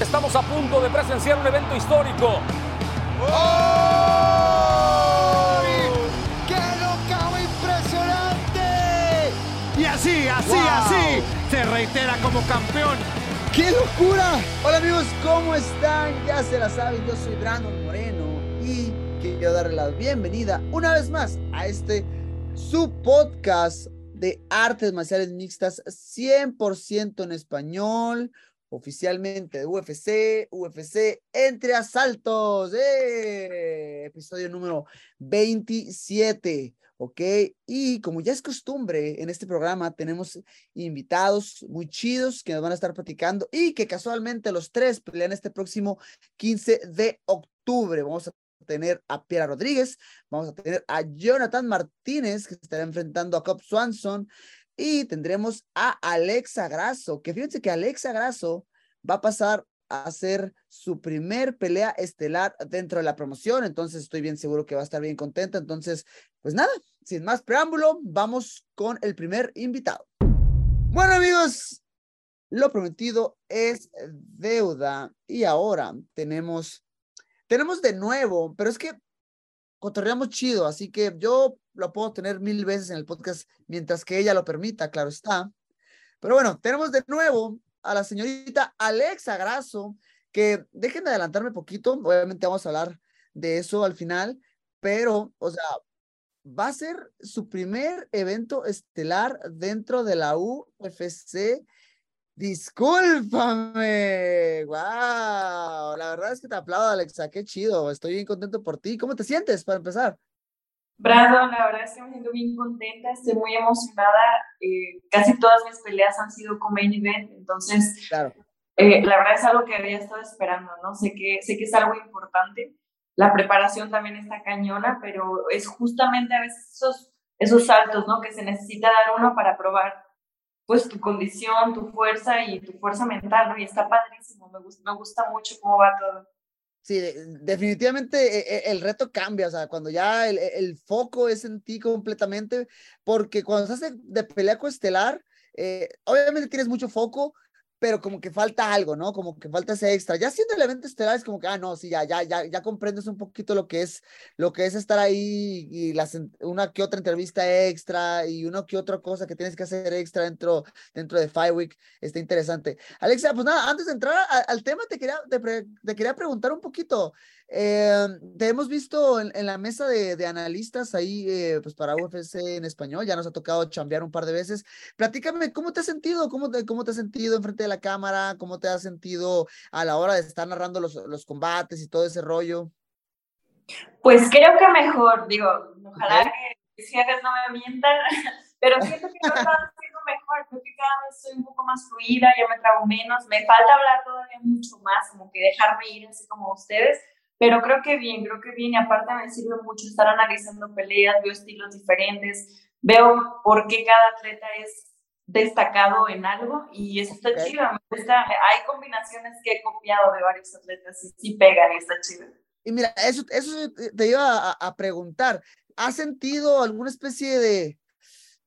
Estamos a punto de presenciar un evento histórico. ¡Qué locao impresionante! Y así, así, Wow. así, se reitera como campeón. ¡Qué locura! Hola amigos, ¿cómo están? Ya se la saben, yo soy Brandon Moreno y quiero darle la bienvenida una vez más a este su podcast de artes marciales mixtas 100% en español, oficialmente de UFC, UFC entre asaltos, ¡eh! episodio número 27. ¿ok? Y como ya es costumbre en este programa, tenemos invitados muy chidos que nos van a estar platicando y que casualmente los tres pelean este próximo 15 de octubre. Vamos a tener a Piera Rodríguez, vamos a tener a Jonathan Martínez, que estará enfrentando a Cobb Swanson, y tendremos a Alexa Grasso, que fíjense que Alexa Grasso va a pasar a hacer su primer pelea estelar dentro de la promoción, entonces estoy bien seguro que va a estar bien contenta, entonces, pues nada, sin más preámbulo, vamos con el primer invitado. Bueno amigos, lo prometido es deuda y ahora tenemos, tenemos de nuevo, pero es que cotorreamos chido, así que yo lo puedo tener mil veces en el podcast mientras que ella lo permita, claro está. Pero bueno, tenemos de nuevo a la señorita Alexa Grasso, que dejen de adelantarme poquito, obviamente vamos a hablar de eso al final, pero, o sea, va a ser su primer evento estelar dentro de la UFC. Discúlpame, wow, la verdad es que te aplaudo, Alexa, qué chido, estoy bien contento por ti. ¿Cómo te sientes para empezar? Brandon, la verdad es que me siento bien contenta, estoy muy emocionada. eh, casi todas mis peleas han sido con main event, entonces Claro, eh, la verdad es algo que había estado esperando, ¿no? Sé que, sé que es algo importante. La preparación también está cañona, pero es justamente a veces esos, esos saltos, ¿no? Que se necesita dar uno para probar, pues, tu condición, tu fuerza y tu fuerza mental, ¿no? Y está padrísimo, me gusta, me gusta mucho cómo va todo. Sí, de- definitivamente eh, eh, el reto cambia, o sea, cuando ya el, el foco es en ti completamente, porque cuando estás de, de pelea coestelar, eh, obviamente tienes mucho foco, pero como que falta algo, ¿no? Como que falta ese extra. Ya siendo el evento estelar es como que, ah, no, sí, ya, ya, ya, ya comprendes un poquito lo que es, lo que es estar ahí y una que otra entrevista extra y una que otra cosa que tienes que hacer extra dentro, dentro de Five Week. Está interesante. Alexa, pues nada, antes de entrar al tema, te quería, te quería preguntar un poquito. Eh, te hemos visto en, en la mesa de, de analistas ahí, eh, pues para UFC en español, ya nos ha tocado chambear un par de veces. Platícame, ¿cómo te has sentido? ¿Cómo te, cómo te has sentido enfrente de la cámara? ¿Cómo te has sentido a la hora de estar narrando los, los combates y todo ese rollo? Pues creo que mejor, digo, ojalá Ok. que jefes no me mientan, pero siento que estado haciendo mejor, creo que cada vez soy un poco más fluida, ya me trago menos, me falta hablar todavía mucho más, como que dejarme ir así como ustedes, pero creo que bien, creo que bien, y aparte me sirve mucho estar analizando peleas, veo estilos diferentes, veo por qué cada atleta es destacado en algo y eso está Ok. chido, me gusta, hay combinaciones que he copiado de varios atletas y sí pegan y está chido. Y mira, eso, eso te- te iba a, a preguntar. ¿Has sentido alguna especie de,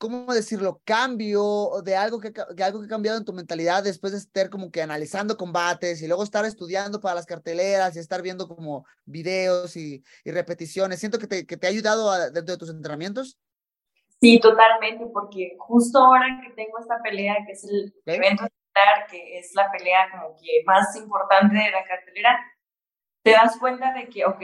cómo decirlo, cambio de algo que, que algo que ha cambiado en tu mentalidad después de estar como que analizando combates y luego estar estudiando para las carteleras y estar viendo como videos y, y repeticiones? Siento que te, que te ha ayudado a- dentro de tus entrenamientos. Sí, totalmente, porque justo ahora que tengo esta pelea, que es el Ok. evento que es la pelea como que más importante de la cartelera, te das cuenta de que, ok,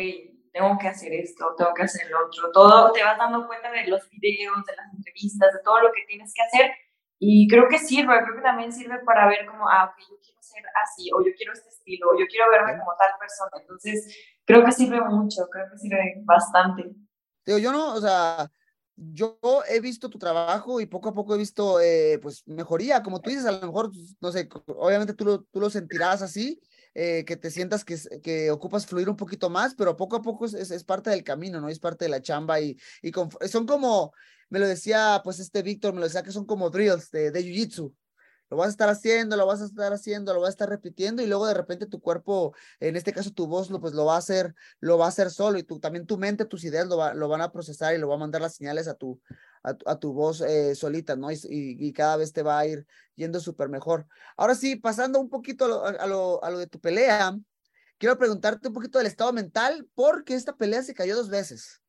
tengo que hacer esto, tengo que hacer lo otro, todo, te vas dando cuenta de los videos, de las entrevistas, de todo lo que tienes que hacer, y creo que sirve, creo que también sirve para ver como, ah, ok, yo quiero ser así, o yo quiero este estilo, o yo quiero verme como tal persona, entonces creo que sirve mucho, creo que sirve bastante. Digo, yo no, o sea, yo he visto tu trabajo y poco a poco he visto, eh, pues, mejoría, como tú dices, a lo mejor, no sé, obviamente tú lo, tú lo sentirás así, eh, que te sientas que, que ocupas fluir un poquito más, pero poco a poco es, es, parte del camino, ¿no? Es parte de la chamba y, y son como, me lo decía pues este Víctor, me lo decía que son como drills de, de Jiu-Jitsu lo vas a estar haciendo, lo vas a estar haciendo, lo vas a estar repitiendo y luego de repente tu cuerpo, en este caso tu voz, lo, pues lo va a hacer, lo va a hacer solo y tú, también tu mente, tus ideas lo, va, lo van a procesar y lo va a mandar las señales a tu, a, tu voz eh, solita, ¿no? Y, y, cada vez te va a ir yendo súper mejor. Ahora sí, pasando un poquito a lo, a, lo, a lo de tu pelea, quiero preguntarte un poquito del estado mental porque esta pelea se cayó dos veces.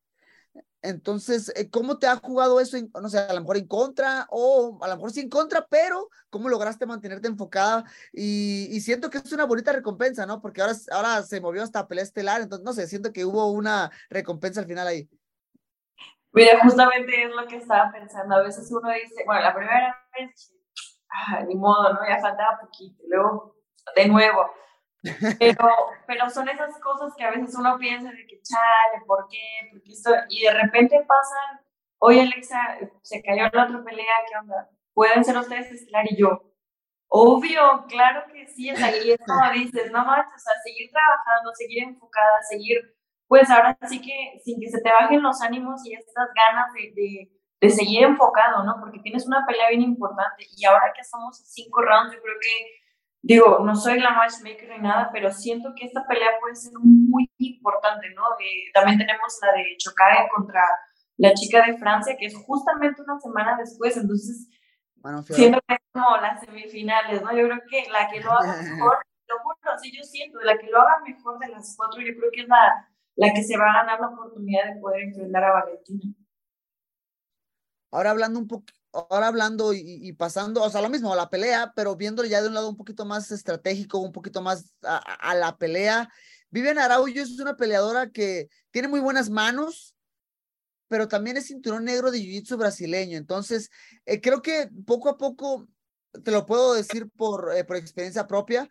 Entonces, eh, ¿cómo te ha jugado eso? no sé, a lo mejor en contra o a lo mejor sí en contra, pero ¿cómo lograste mantenerte enfocada? Y, siento que es una bonita recompensa, ¿no? Porque ahora, ahora se movió hasta pelea estelar, entonces, no sé, siento que hubo una recompensa al final ahí. Mira, justamente es lo que estaba pensando. A veces uno dice, bueno, la primera vez, ni modo, ¿no? Ya faltaba poquito. Luego, de nuevo, pero, pero son esas cosas que a veces uno piensa de que, chale, ¿por qué? Porque esto, y de repente pasan, oye Alexa, se cayó la otra pelea, ¿qué onda? ¿Pueden ser ustedes estelar? Y yo, obvio, claro que sí, es ahí, es como dices, no manches, o sea, seguir trabajando, seguir enfocada, seguir, pues ahora sí que sin que se te bajen los ánimos y estas ganas de, de, de seguir enfocado, ¿no? Porque tienes una pelea bien importante y ahora que somos cinco rounds, yo creo que digo, no soy la matchmaker ni nada, pero siento que esta pelea puede ser muy importante, ¿no? Eh, también tenemos la de Chocae contra la chica de Francia, que es justamente una semana después, entonces siento que es como las semifinales, ¿no? Yo creo que la que lo haga mejor, lo juro, así yo siento, la que lo haga mejor de las cuatro, yo creo que es la, la que se va a ganar la oportunidad de poder enfrentar a Valentina. Ahora hablando un poco, ahora hablando y, pasando, o sea, lo mismo, a la pelea, pero viéndolo ya de un lado un poquito más estratégico, un poquito más a, la pelea. Vivian Araújo es una peleadora que tiene muy buenas manos, pero también es cinturón negro de jiu-jitsu brasileño. Entonces, eh, creo que poco a poco, te lo puedo decir por, eh, por experiencia propia,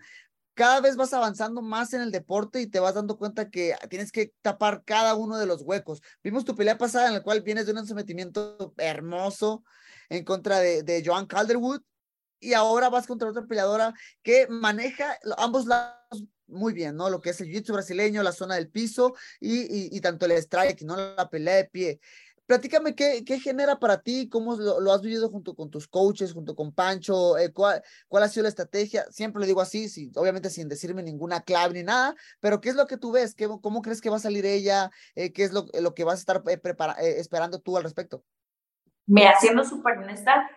cada vez vas avanzando más en el deporte y te vas dando cuenta que tienes que tapar cada uno de los huecos. Vimos tu pelea pasada en la cual vienes de un sometimiento hermoso, en contra de, de Joan Calderwood y ahora vas contra otra peleadora que maneja ambos lados muy bien, ¿no? Lo que es el jiu-jitsu brasileño, la zona del piso y, y, tanto el strike, ¿no? La pelea de pie. Platícame qué, qué genera para ti, cómo lo, has vivido junto con tus coaches, junto con Pancho, eh, cuál, cuál ha sido la estrategia. Siempre le digo así, sí, obviamente sin decirme ninguna clave ni nada, pero ¿qué es lo que tú ves? ¿Qué, ¿Cómo crees que va a salir ella? Eh, ¿Qué es lo, lo que vas a estar eh, esperando tú al respecto? Me haciendo súper honesta,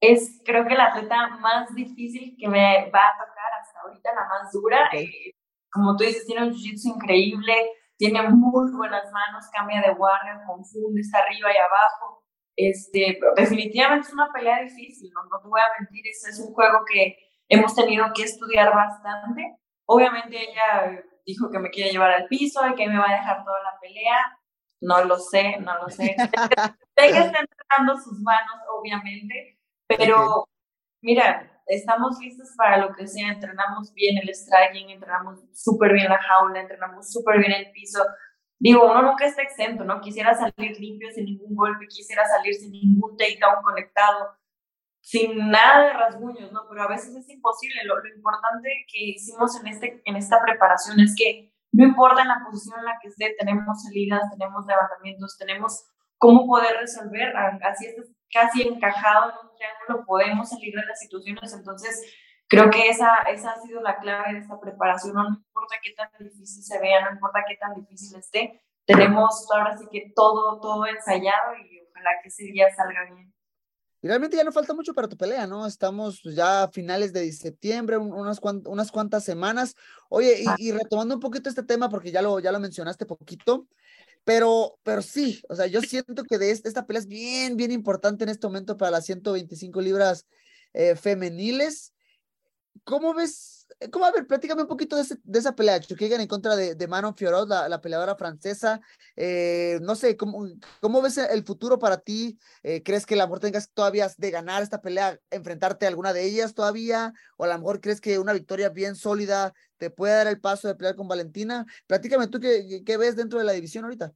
es creo que la atleta más difícil que me va a tocar hasta ahorita, la más dura. Eh, como tú dices, tiene un jiu-jitsu increíble, tiene muy buenas manos, cambia de guardia, confunde, está arriba y abajo. Este, definitivamente es una pelea difícil, no, no te voy a mentir, es, es un juego que hemos tenido que estudiar bastante. Obviamente ella dijo que me quiere llevar al piso y que me va a dejar toda la pelea. No lo sé, no lo sé. sé que está entrenando sus manos, obviamente, pero mira, estamos listos para lo que sea. Entrenamos bien el striking, entrenamos súper bien la jaula, entrenamos súper bien el piso. Digo, uno nunca está exento, ¿no? Quisiera salir limpio sin ningún golpe, quisiera salir sin ningún takedown conectado, sin nada de rasguños, ¿no? Pero a veces es imposible. Lo, lo importante que hicimos en, este, en esta preparación es que no importa en la posición en la que esté, tenemos salidas, tenemos levantamientos, tenemos cómo poder resolver, así es casi encajado en un triángulo, podemos salir de las situaciones, entonces creo que esa, esa ha sido la clave de esta preparación, no importa qué tan difícil se vea, no importa qué tan difícil esté, tenemos ahora sí que todo, todo ensayado y ojalá que ese día salga bien. Realmente ya no falta mucho para tu pelea, ¿no? Estamos ya a finales de septiembre, unas, unas cuantas semanas. Oye, y, retomando un poquito este tema, porque ya lo, ya lo mencionaste poquito, pero, pero sí, o sea, yo siento que de esta, pelea es bien, bien importante en este momento para las 125 libras eh, femeniles. ¿Cómo ves ¿Cómo? A ver, platícame un poquito de, de esa pelea, Chukigan en contra de, de Manon Fiorot, la, la peleadora francesa. Eh, no sé, ¿cómo, ¿cómo ves el futuro para ti? Eh, ¿Crees que a lo mejor tengas todavía de ganar esta pelea, enfrentarte a alguna de ellas todavía? ¿O a lo mejor crees que una victoria bien sólida te puede dar el paso de pelear con Valentina? Platícame tú qué, qué ves dentro de la división ahorita.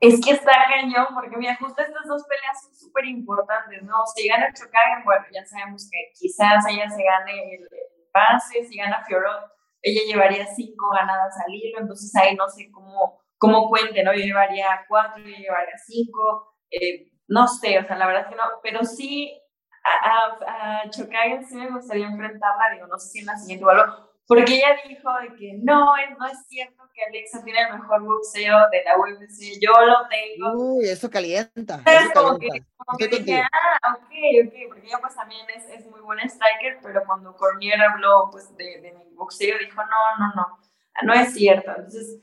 Es que está cañón, porque mira, justo estas dos peleas son súper importantes, ¿no? Si gana Chocagen, bueno, ya sabemos que quizás ella se gane el, pase, si gana Fiorot, ella llevaría cinco ganadas al hilo, entonces ahí no sé cómo, cómo cuente, ¿no? Yo llevaría cuatro, yo llevaría cinco, eh, no sé, o sea, la verdad es que no, pero sí a, a, sí me gustaría enfrentarla, digo, no sé si en la siguiente o algo, porque ella dijo de que no, no es cierto que Alexa tiene el mejor boxeo de la UFC, yo lo tengo. Uy, eso calienta. Eso como que, como que dije, ah, ok, ok, porque ella pues también es, es muy buena striker, pero cuando Cormier habló pues de, de mi boxeo, dijo, no, no, no, no es cierto. Entonces,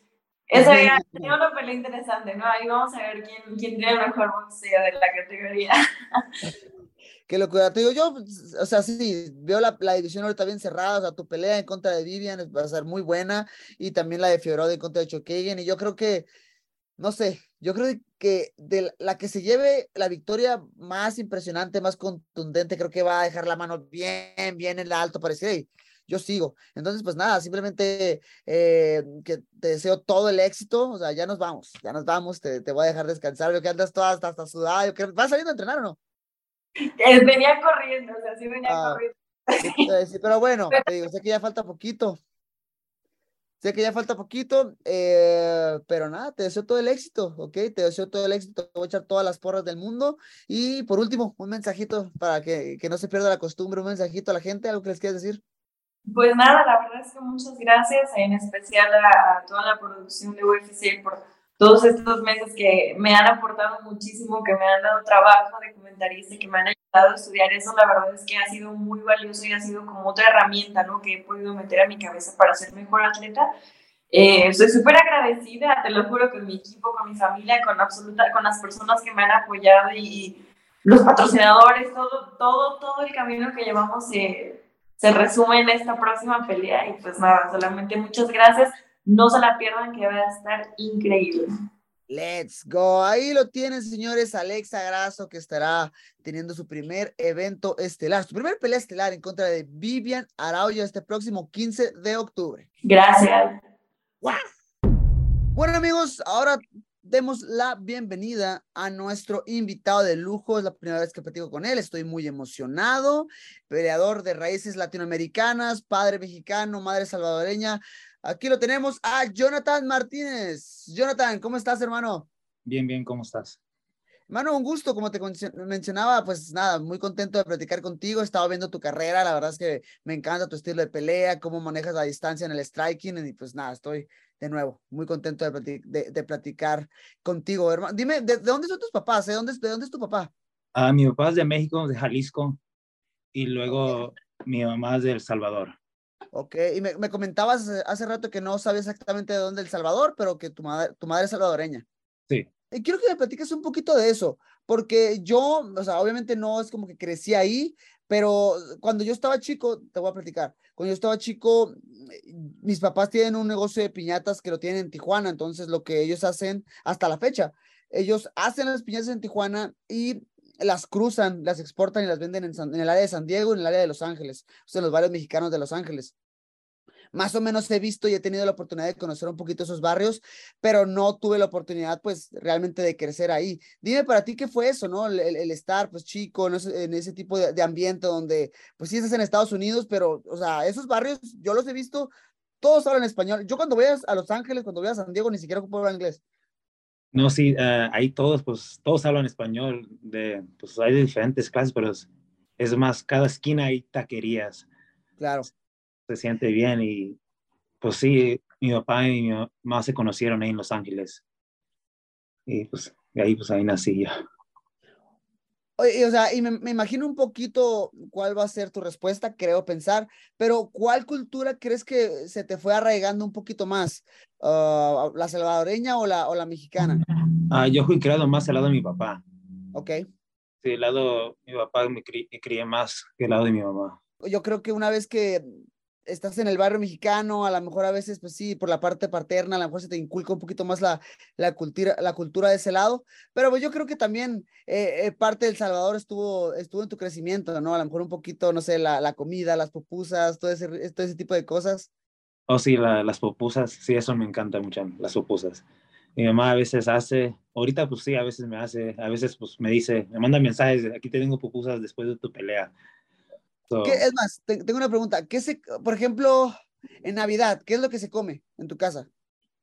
esa era una pelea interesante, ¿no? Ahí vamos a ver quién, quién tiene el mejor boxeo de la categoría. Qué locura. Te digo, yo, o sea, sí, veo la, la, división ahorita bien cerrada, o sea, tu pelea en contra de Vivian va a ser muy buena, y también la de Fiorado en contra de Chokagan, y yo creo que, no sé, yo creo que de la que se lleve la victoria más impresionante, más contundente, creo que va a dejar la mano bien, bien en la alto para decir, yo sigo. Entonces, pues nada, simplemente eh, que te deseo todo el éxito, o sea, ya nos vamos, ya nos vamos, te, te voy a dejar descansar, yo que andas toda hasta, hasta sudada, yo que vas saliendo a entrenar o no? Venía corriendo, o sea, sí venía ah, corriendo. Sí, pero bueno, te digo, sé que ya falta poquito. Sé que ya falta poquito, eh, pero nada, te deseo todo el éxito, ¿ok? Te deseo todo el éxito, te voy a echar todas las porras del mundo. Y por último, un mensajito para que, que no se pierda la costumbre, un mensajito a la gente, algo que les quieras decir. Pues nada, la verdad es que muchas gracias, en especial a, a toda la producción de UFC por todos estos meses que me han aportado muchísimo, que me han dado trabajo de comentarista, que me han ayudado a estudiar eso, la verdad es que ha sido muy valioso y ha sido como otra herramienta, ¿no? Que he podido meter a mi cabeza para ser mejor atleta. Eh, soy súper agradecida, te lo juro, con mi equipo, con mi familia, con, absoluta, con las personas que me han apoyado y, los patrocinadores, todo, todo, todo el camino que llevamos se, se resume en esta próxima pelea y pues nada, solamente muchas gracias no se la pierdan, que va a estar increíble. Let's go. Ahí lo tienen, señores. Alexa Grasso, que estará teniendo su primer evento estelar, su primer pelea estelar en contra de Vivian Araujo este próximo 15 de octubre. Gracias. Bueno, amigos, ahora demos la bienvenida a nuestro invitado de lujo. Es la primera vez que platico con él. Estoy muy emocionado. Peleador de raíces latinoamericanas, padre mexicano, madre salvadoreña. Aquí lo tenemos a Jonathan Martínez. Jonathan, ¿cómo estás, hermano? Bien, bien, ¿cómo estás? Hermano, un gusto, como te mencionaba, pues nada, muy contento de platicar contigo. He estado viendo tu carrera, la verdad es que me encanta tu estilo de pelea, cómo manejas la distancia en el striking, y pues nada, estoy de nuevo muy contento de, platicar contigo, hermano. Dime, ¿de, dónde son tus papás? ¿De dónde, de dónde es tu papá? Ah, mi papá es de México, de Jalisco, y luego mi mamá es de El Salvador. Ok, y me, me, comentabas hace rato que no sabías exactamente de dónde El Salvador, pero que tu madre, tu madre es salvadoreña. Sí. Y quiero que me platiques un poquito de eso, porque yo, o sea, obviamente no es como que crecí ahí, pero cuando yo estaba chico, te voy a platicar, cuando yo estaba chico, mis papás tienen un negocio de piñatas que lo tienen en Tijuana, entonces lo que ellos hacen hasta la fecha, ellos hacen las piñatas en Tijuana y las cruzan, las exportan y las venden en, en, el área de San Diego en el área de Los Ángeles, o los barrios mexicanos de Los Ángeles. Más o menos he visto y he tenido la oportunidad de conocer un poquito esos barrios, pero no tuve la oportunidad, pues, realmente de crecer ahí. Dime para ti qué fue eso, ¿no? El, el estar, pues, chico, en ese, ese tipo de, de, ambiente donde, pues, sí estás en Estados Unidos, pero, o sea, esos barrios, yo los he visto, todos hablan español. Yo cuando voy a Los Ángeles, cuando voy a San Diego, ni siquiera ocupo hablar inglés. No, sí, uh, ahí todos, pues, todos hablan español, de, pues hay diferentes clases, pero es, es, más, cada esquina hay taquerías. Claro. Se siente bien y, pues sí, mi papá y mi mamá se conocieron ahí en Los Ángeles. Y pues, ahí, pues ahí nací yo. Oye, o sea, y me, me, imagino un poquito cuál va a ser tu respuesta, creo pensar, pero ¿cuál cultura crees que se te fue arraigando un poquito más? Uh, ¿La salvadoreña o la, o la mexicana? Ah, yo fui criado más al lado de mi papá. Ok. Sí, el lado de mi papá me, cri me crié más que el lado de mi mamá. Yo creo que una vez que estás en el barrio mexicano, a lo mejor a veces, pues sí, por la parte paterna, a lo mejor se te inculca un poquito más la, la, cultura, la cultura de ese lado, pero pues yo creo que también eh, eh, parte del Salvador estuvo, estuvo en tu crecimiento, ¿no? A lo mejor un poquito, no sé, la, la comida, las pupusas, todo ese, todo ese tipo de cosas. Oh, sí, la, las pupusas, sí, eso me encanta mucho, las pupusas. Mi mamá a veces hace, ahorita pues sí, a veces me hace, a veces pues me dice, me manda mensajes, aquí te tengo pupusas después de tu pelea ¿Qué, es más, tengo una pregunta. ¿Qué se, por ejemplo, en Navidad, ¿qué es lo que se come en tu casa?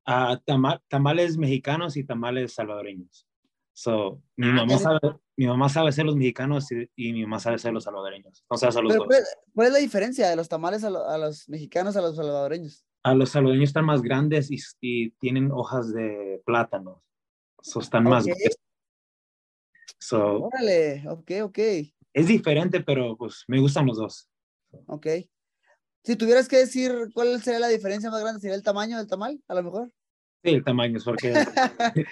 Ah, tama- tamales mexicanos y tamales salvadoreños. So, mi, Ah, mamá sabe, mi mamá sabe hacer los mexicanos y, y mi mamá sabe hacer los salvadoreños. Entonces, hace los Pero, dos. ¿cuál, es la diferencia de los tamales a, lo- a los mexicanos a los salvadoreños? A los salvadoreños están más grandes y, y tienen hojas de plátano. So, están más Ok. gruesos. So, Órale, ok, ok, es diferente, pero pues me gustan los dos. ok. Si tuvieras que decir cuál sería la diferencia más grande, ¿sería el tamaño del tamal, a lo mejor? Sí, el tamaño es porque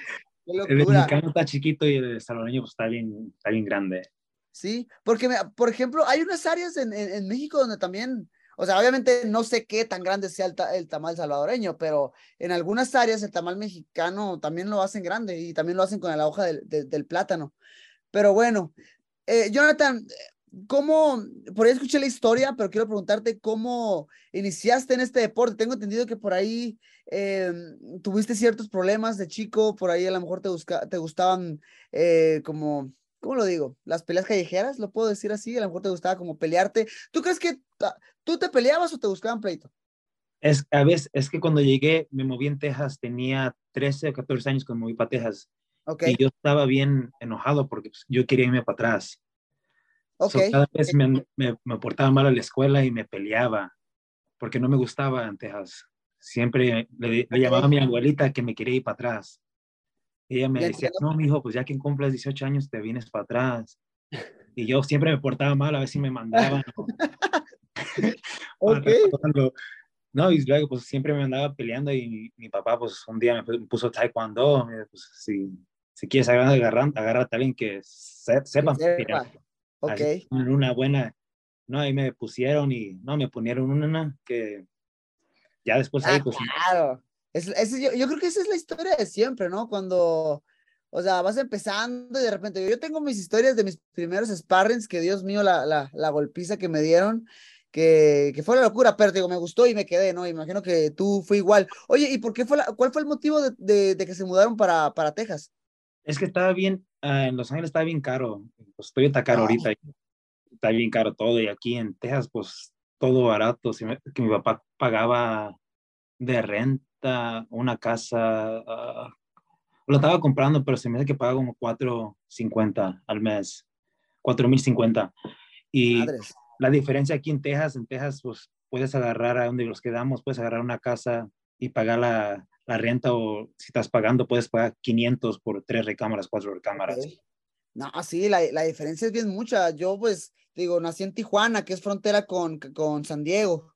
el mexicano está chiquito y el salvadoreño pues, está, bien, está bien grande. Sí, porque, me- por ejemplo, hay unas áreas en, en- en México donde también, o sea, obviamente no sé qué tan grande sea el, ta- el tamal salvadoreño, pero en algunas áreas el tamal mexicano también lo hacen grande y también lo hacen con la hoja del, del- del plátano. Pero bueno, eh, Jonathan, ¿cómo, por ahí escuché la historia, pero quiero preguntarte cómo iniciaste en este deporte? Tengo entendido que por ahí eh, tuviste ciertos problemas de chico, por ahí a lo mejor te, gustaban eh, como ¿cómo lo digo? Las peleas callejeras, lo puedo decir así, a lo mejor te gustaba como pelearte. ¿Tú crees que tú te peleabas o te buscaban pleito? Es, a veces, es que cuando llegué, me moví en Texas, tenía 13 o 14 años cuando me moví para Texas. Ok, Y yo estaba bien enojado porque pues, yo quería irme para atrás. ok, So, cada vez me, me, me portaba mal a la escuela y me peleaba porque no me gustaba en Texas. Siempre le, le llamaba a mi abuelita que me quería ir para atrás. Ella me decía, no, mijo, pues ya que cumples 18 años te vienes para atrás. Y yo siempre me portaba mal, a ver si me mandaban. o- ok, Cuando- No, y luego pues siempre me andaba peleando y mi, mi papá pues un día me pu- me puso taekwondo, pues si, si quieres agarrar, agárrate a alguien que se- sepa sepa. ok. Así, una buena, no, ahí me pusieron y no, me ponieron una que ya después ahí Ah, pues claro. Es, es- yo, yo creo que esa es la historia de siempre, ¿no? Cuando, o sea, vas empezando y de repente, yo tengo mis historias de mis primeros sparrings, que Dios mío, la, la, la golpiza que me dieron, que, que fue la locura, pero digo, me gustó y me quedé, ¿no? Imagino que tú fue igual. Oye, ¿y por qué fue la, cuál fue el motivo de, de, de que se mudaron para, para Texas? Es que estaba bien, ah, en Los Ángeles estaba bien caro, pues todavía está caro Ah. ahorita, está bien caro todo y aquí en Texas pues todo barato, si me- que mi papá pagaba de renta una casa, ah, lo estaba comprando, pero se me hace que paga como 4.50 al mes, 4.050 y Madres. la diferencia aquí en Texas, en Texas, pues puedes agarrar a donde los quedamos, puedes agarrar una casa y pagar la, renta o si estás pagando, puedes pagar 500 por tres recámaras, cuatro recámaras. No, sí, la, la diferencia es bien mucha. Yo, pues, digo, nací en Tijuana, que es frontera con, con San Diego.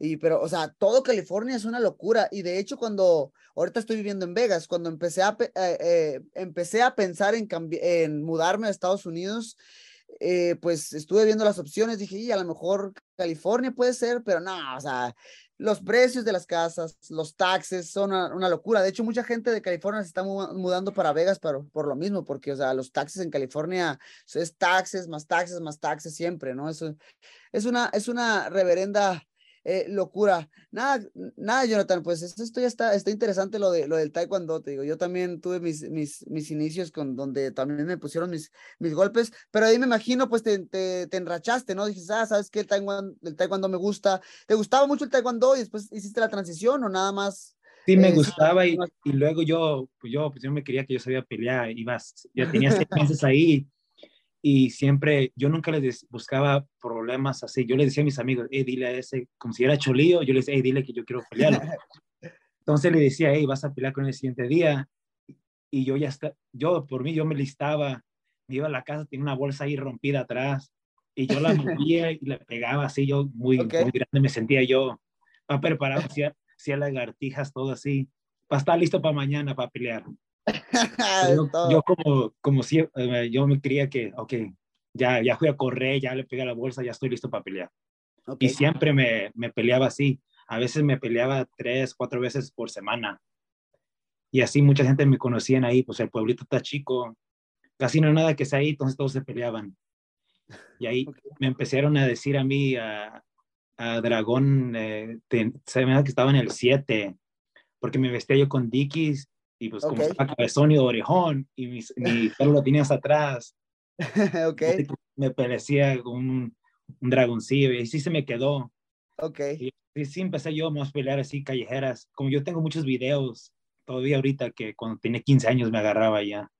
Y, pero, o sea, todo California es una locura. Y de hecho, cuando, ahorita estoy viviendo en Vegas, cuando empecé a, eh, eh, empecé a pensar en, en mudarme a Estados Unidos, eh, pues estuve viendo las opciones, dije, y a lo mejor California puede ser, pero no, o sea, los precios de las casas, los taxes son una, locura. De hecho, mucha gente de California se está mu- mudando para Vegas por, por lo mismo, porque, o sea, los taxes en California es taxes, más taxes, más taxes siempre, ¿no? Eso es una, es una reverenda eh, locura. Nada, nada, Jonathan, pues esto, ya está, está interesante lo, de, lo del taekwondo, te digo. Yo también tuve mis, mis, mis inicios con donde también me pusieron mis, mis golpes, pero ahí me imagino, pues te, te, te enrachaste, ¿no? Dijiste, ah, ¿sabes qué? El taekwondo, el taekwondo me gusta. ¿Te gustaba mucho el taekwondo y después hiciste la transición o nada más? Sí, me Eh, gustaba y, y luego yo, pues yo, pues yo me quería que yo sabía pelear, iba, ya tenía seis meses ahí y siempre, yo nunca les buscaba problemas así, yo les decía a mis amigos, hey, dile a ese, como si era cholío, yo les decía, hey, dile que yo quiero pelearlo. Entonces le decía, hey, vas a pelear con él el siguiente día y yo ya está, yo por mí, yo me listaba, me iba a la casa, tenía una bolsa ahí rompida atrás y yo la movía y la pegaba así, yo muy, muy grande me sentía yo, para preparar, hacía, hacía lagartijas, todo así, para estar listo para mañana, para pelear. Yo, como, como si, eh, yo me creía que, ok, ya, ya fui a correr, ya le pegué a la bolsa, ya estoy listo para pelear. Y siempre me, me peleaba así. A veces me peleaba tres, cuatro veces por semana. Y así mucha gente me conocían ahí, pues el pueblito está chico, casi no hay nada que sea ahí, entonces todos se peleaban. Y ahí me empezaron a decir a mí, a, a Dragón, eh, te- se me da que estaba en el 7, porque me vestía yo con Dickies y pues como Ok. estaba cabezón y orejón y mis- mi pelo lo tenías atrás, ok, así que me parecía un, un dragoncillo y sí se me quedó. ok. Y Sí, sí, empecé yo a pelear así callejeras. Como yo tengo muchos videos todavía ahorita que cuando tenía 15 años me agarraba ya.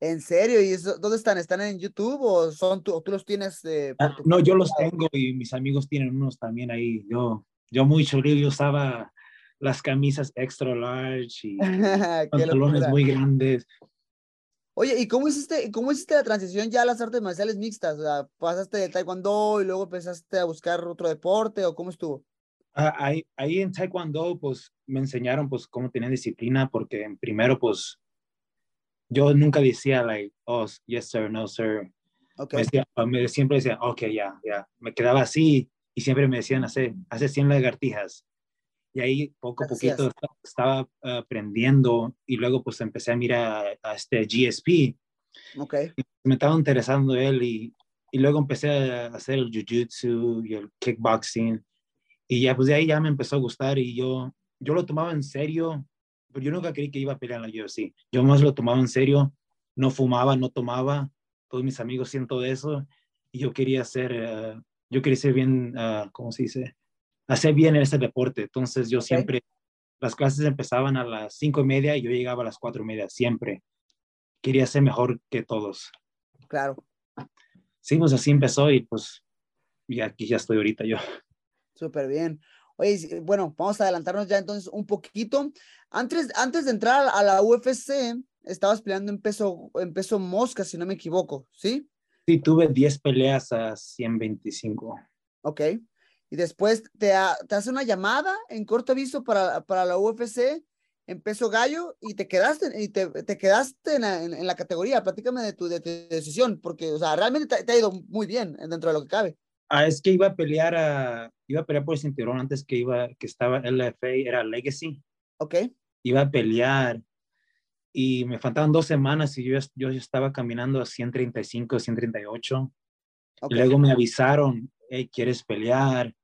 ¿En serio? ¿Y eso, dónde están? ¿Están en YouTube o son tú, o tú los tienes? Eh, Ah, no, yo los tengo y mis amigos tienen unos también ahí. Yo, yo muy chorrillo, yo usaba las camisas extra large y pantalones muy grandes. Oye, ¿y cómo hiciste, cómo hiciste la transición ya a las artes marciales mixtas? O sea, ¿pasaste de taekwondo y luego empezaste a buscar otro deporte o cómo estuvo? Ah, ahí, ahí en Taekwondo, pues me enseñaron pues cómo tener disciplina, porque primero, pues yo nunca decía, like, oh, yes, sir, no, sir. Ok, Me decía, me, siempre decía, ok, ya, ya. Me quedaba así y siempre me decían, hace, hace 100 lagartijas. Y ahí poco a poquito esta- estaba aprendiendo y luego pues empecé a mirar a, a este GSP. ok, Me estaba interesando él y, y luego empecé a hacer el jiu-jitsu y el kickboxing. Y ya pues de ahí ya me empezó a gustar y yo, yo lo tomaba en serio, pero yo nunca creí que iba a pelear en la UFC. Yo más lo tomaba en serio, no fumaba, no tomaba, todos mis amigos siento de eso y yo quería hacer, eh, yo quería ser bien, ah, ¿cómo se dice? Hacer bien en ese deporte. Entonces yo siempre, las clases empezaban a las cinco y media y yo llegaba a las cuatro y media, siempre. Quería ser mejor que todos. claro. Sí, pues así empezó y pues y aquí ya estoy ahorita yo. Súper bien. Oye, bueno, vamos a adelantarnos ya entonces un poquito. Antes, antes de entrar a la UFC, estabas peleando en peso, en peso mosca, si no me equivoco, ¿sí? Sí, tuve 10 peleas a 125. Ok. Y después te, ha- te hace una llamada en corto aviso para, para la UFC en peso gallo y te quedaste, y te, te quedaste en la, en- en la categoría. Platícame de tu, de tu decisión, porque, o sea, realmente te, te ha ido muy bien dentro de lo que cabe. Ah, es que iba a pelear a, iba a pelear por el cinturón antes que iba, que estaba LFA, era Legacy. Ok, Iba a pelear y me faltaban dos semanas y yo, yo estaba caminando a 135, 138. ok. Y luego me avisaron, hey, ¿quieres pelear?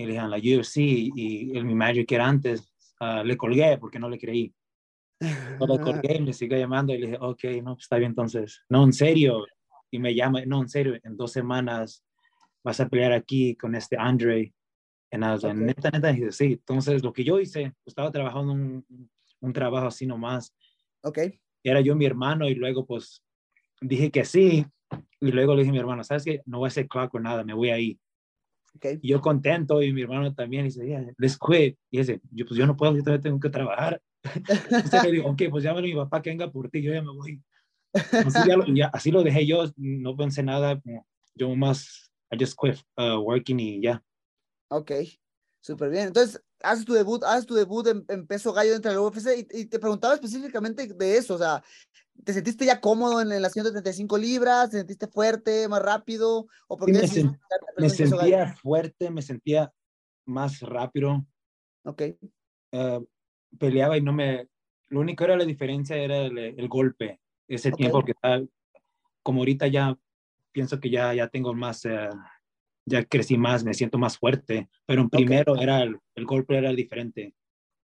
Y le dije, "En la UFC. Y el, mi manager antes, ah, le colgué porque no le creí. No le colgué y me sigue llamando y le dije, ok, no, pues está bien entonces. No, en serio. Y me llama, no, en serio, en dos semanas vas a pelear aquí con este Andre. Y nada, Ok. neta, neta, y dice, sí. Entonces, lo que yo hice, estaba trabajando un, un trabajo así nomás. Ok, Era yo mi hermano y luego pues dije que sí. Y luego le dije a mi hermano, ¿sabes qué? No voy a hacer clock o nada, me voy ahí. Ok. Y yo contento y mi hermano también dice, yeah, let's quit. Y dice, yo pues yo no puedo, yo todavía tengo que trabajar. Entonces le digo, ok, pues llámale a mi papá que venga por ti, yo ya me voy. Así, ya lo, ya- así lo dejé yo, no pensé nada, yo más, I just quit uh, working y ya. Ok, súper bien. Entonces, haces tu debut, haces tu debut en, en peso gallo dentro de la UFC y, y te preguntaba específicamente de eso, o sea, ¿te sentiste ya cómodo en, en las 135 libras? ¿Te sentiste fuerte, más rápido? ¿O por Sí, qué me sen- Me gallo? sentía fuerte, me sentía más rápido, Ok, uh, peleaba y no me, lo único era la diferencia era el, el golpe, ese Ok. tiempo que estaba, como ahorita ya pienso que ya, ya tengo más, eh, ya crecí más, me siento más fuerte, pero en primero era el, el golpe era diferente.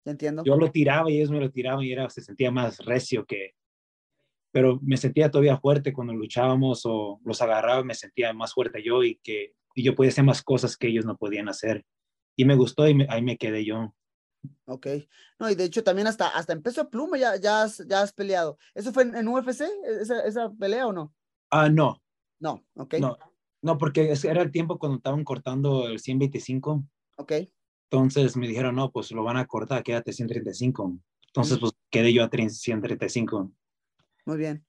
entiendo. Yo lo tiraba y ellos me lo tiraban y era, se sentía más recio que, pero me sentía todavía fuerte cuando luchábamos o los agarraba, me sentía más fuerte yo y que y yo podía hacer más cosas que ellos no podían hacer. Y me gustó y me- ahí me quedé yo. Ok. No, y de hecho también hasta, hasta en peso pluma ya, ya, has, ya has peleado. ¿Eso fue en, en UFC, esa, esa pelea o no? Ah, no, No, ok, no, no, porque era el tiempo cuando estaban cortando el 125. ok, Entonces me dijeron, no, pues lo van a cortar, quédate 135. Entonces, Mm. pues quedé yo a 30 135. muy bien.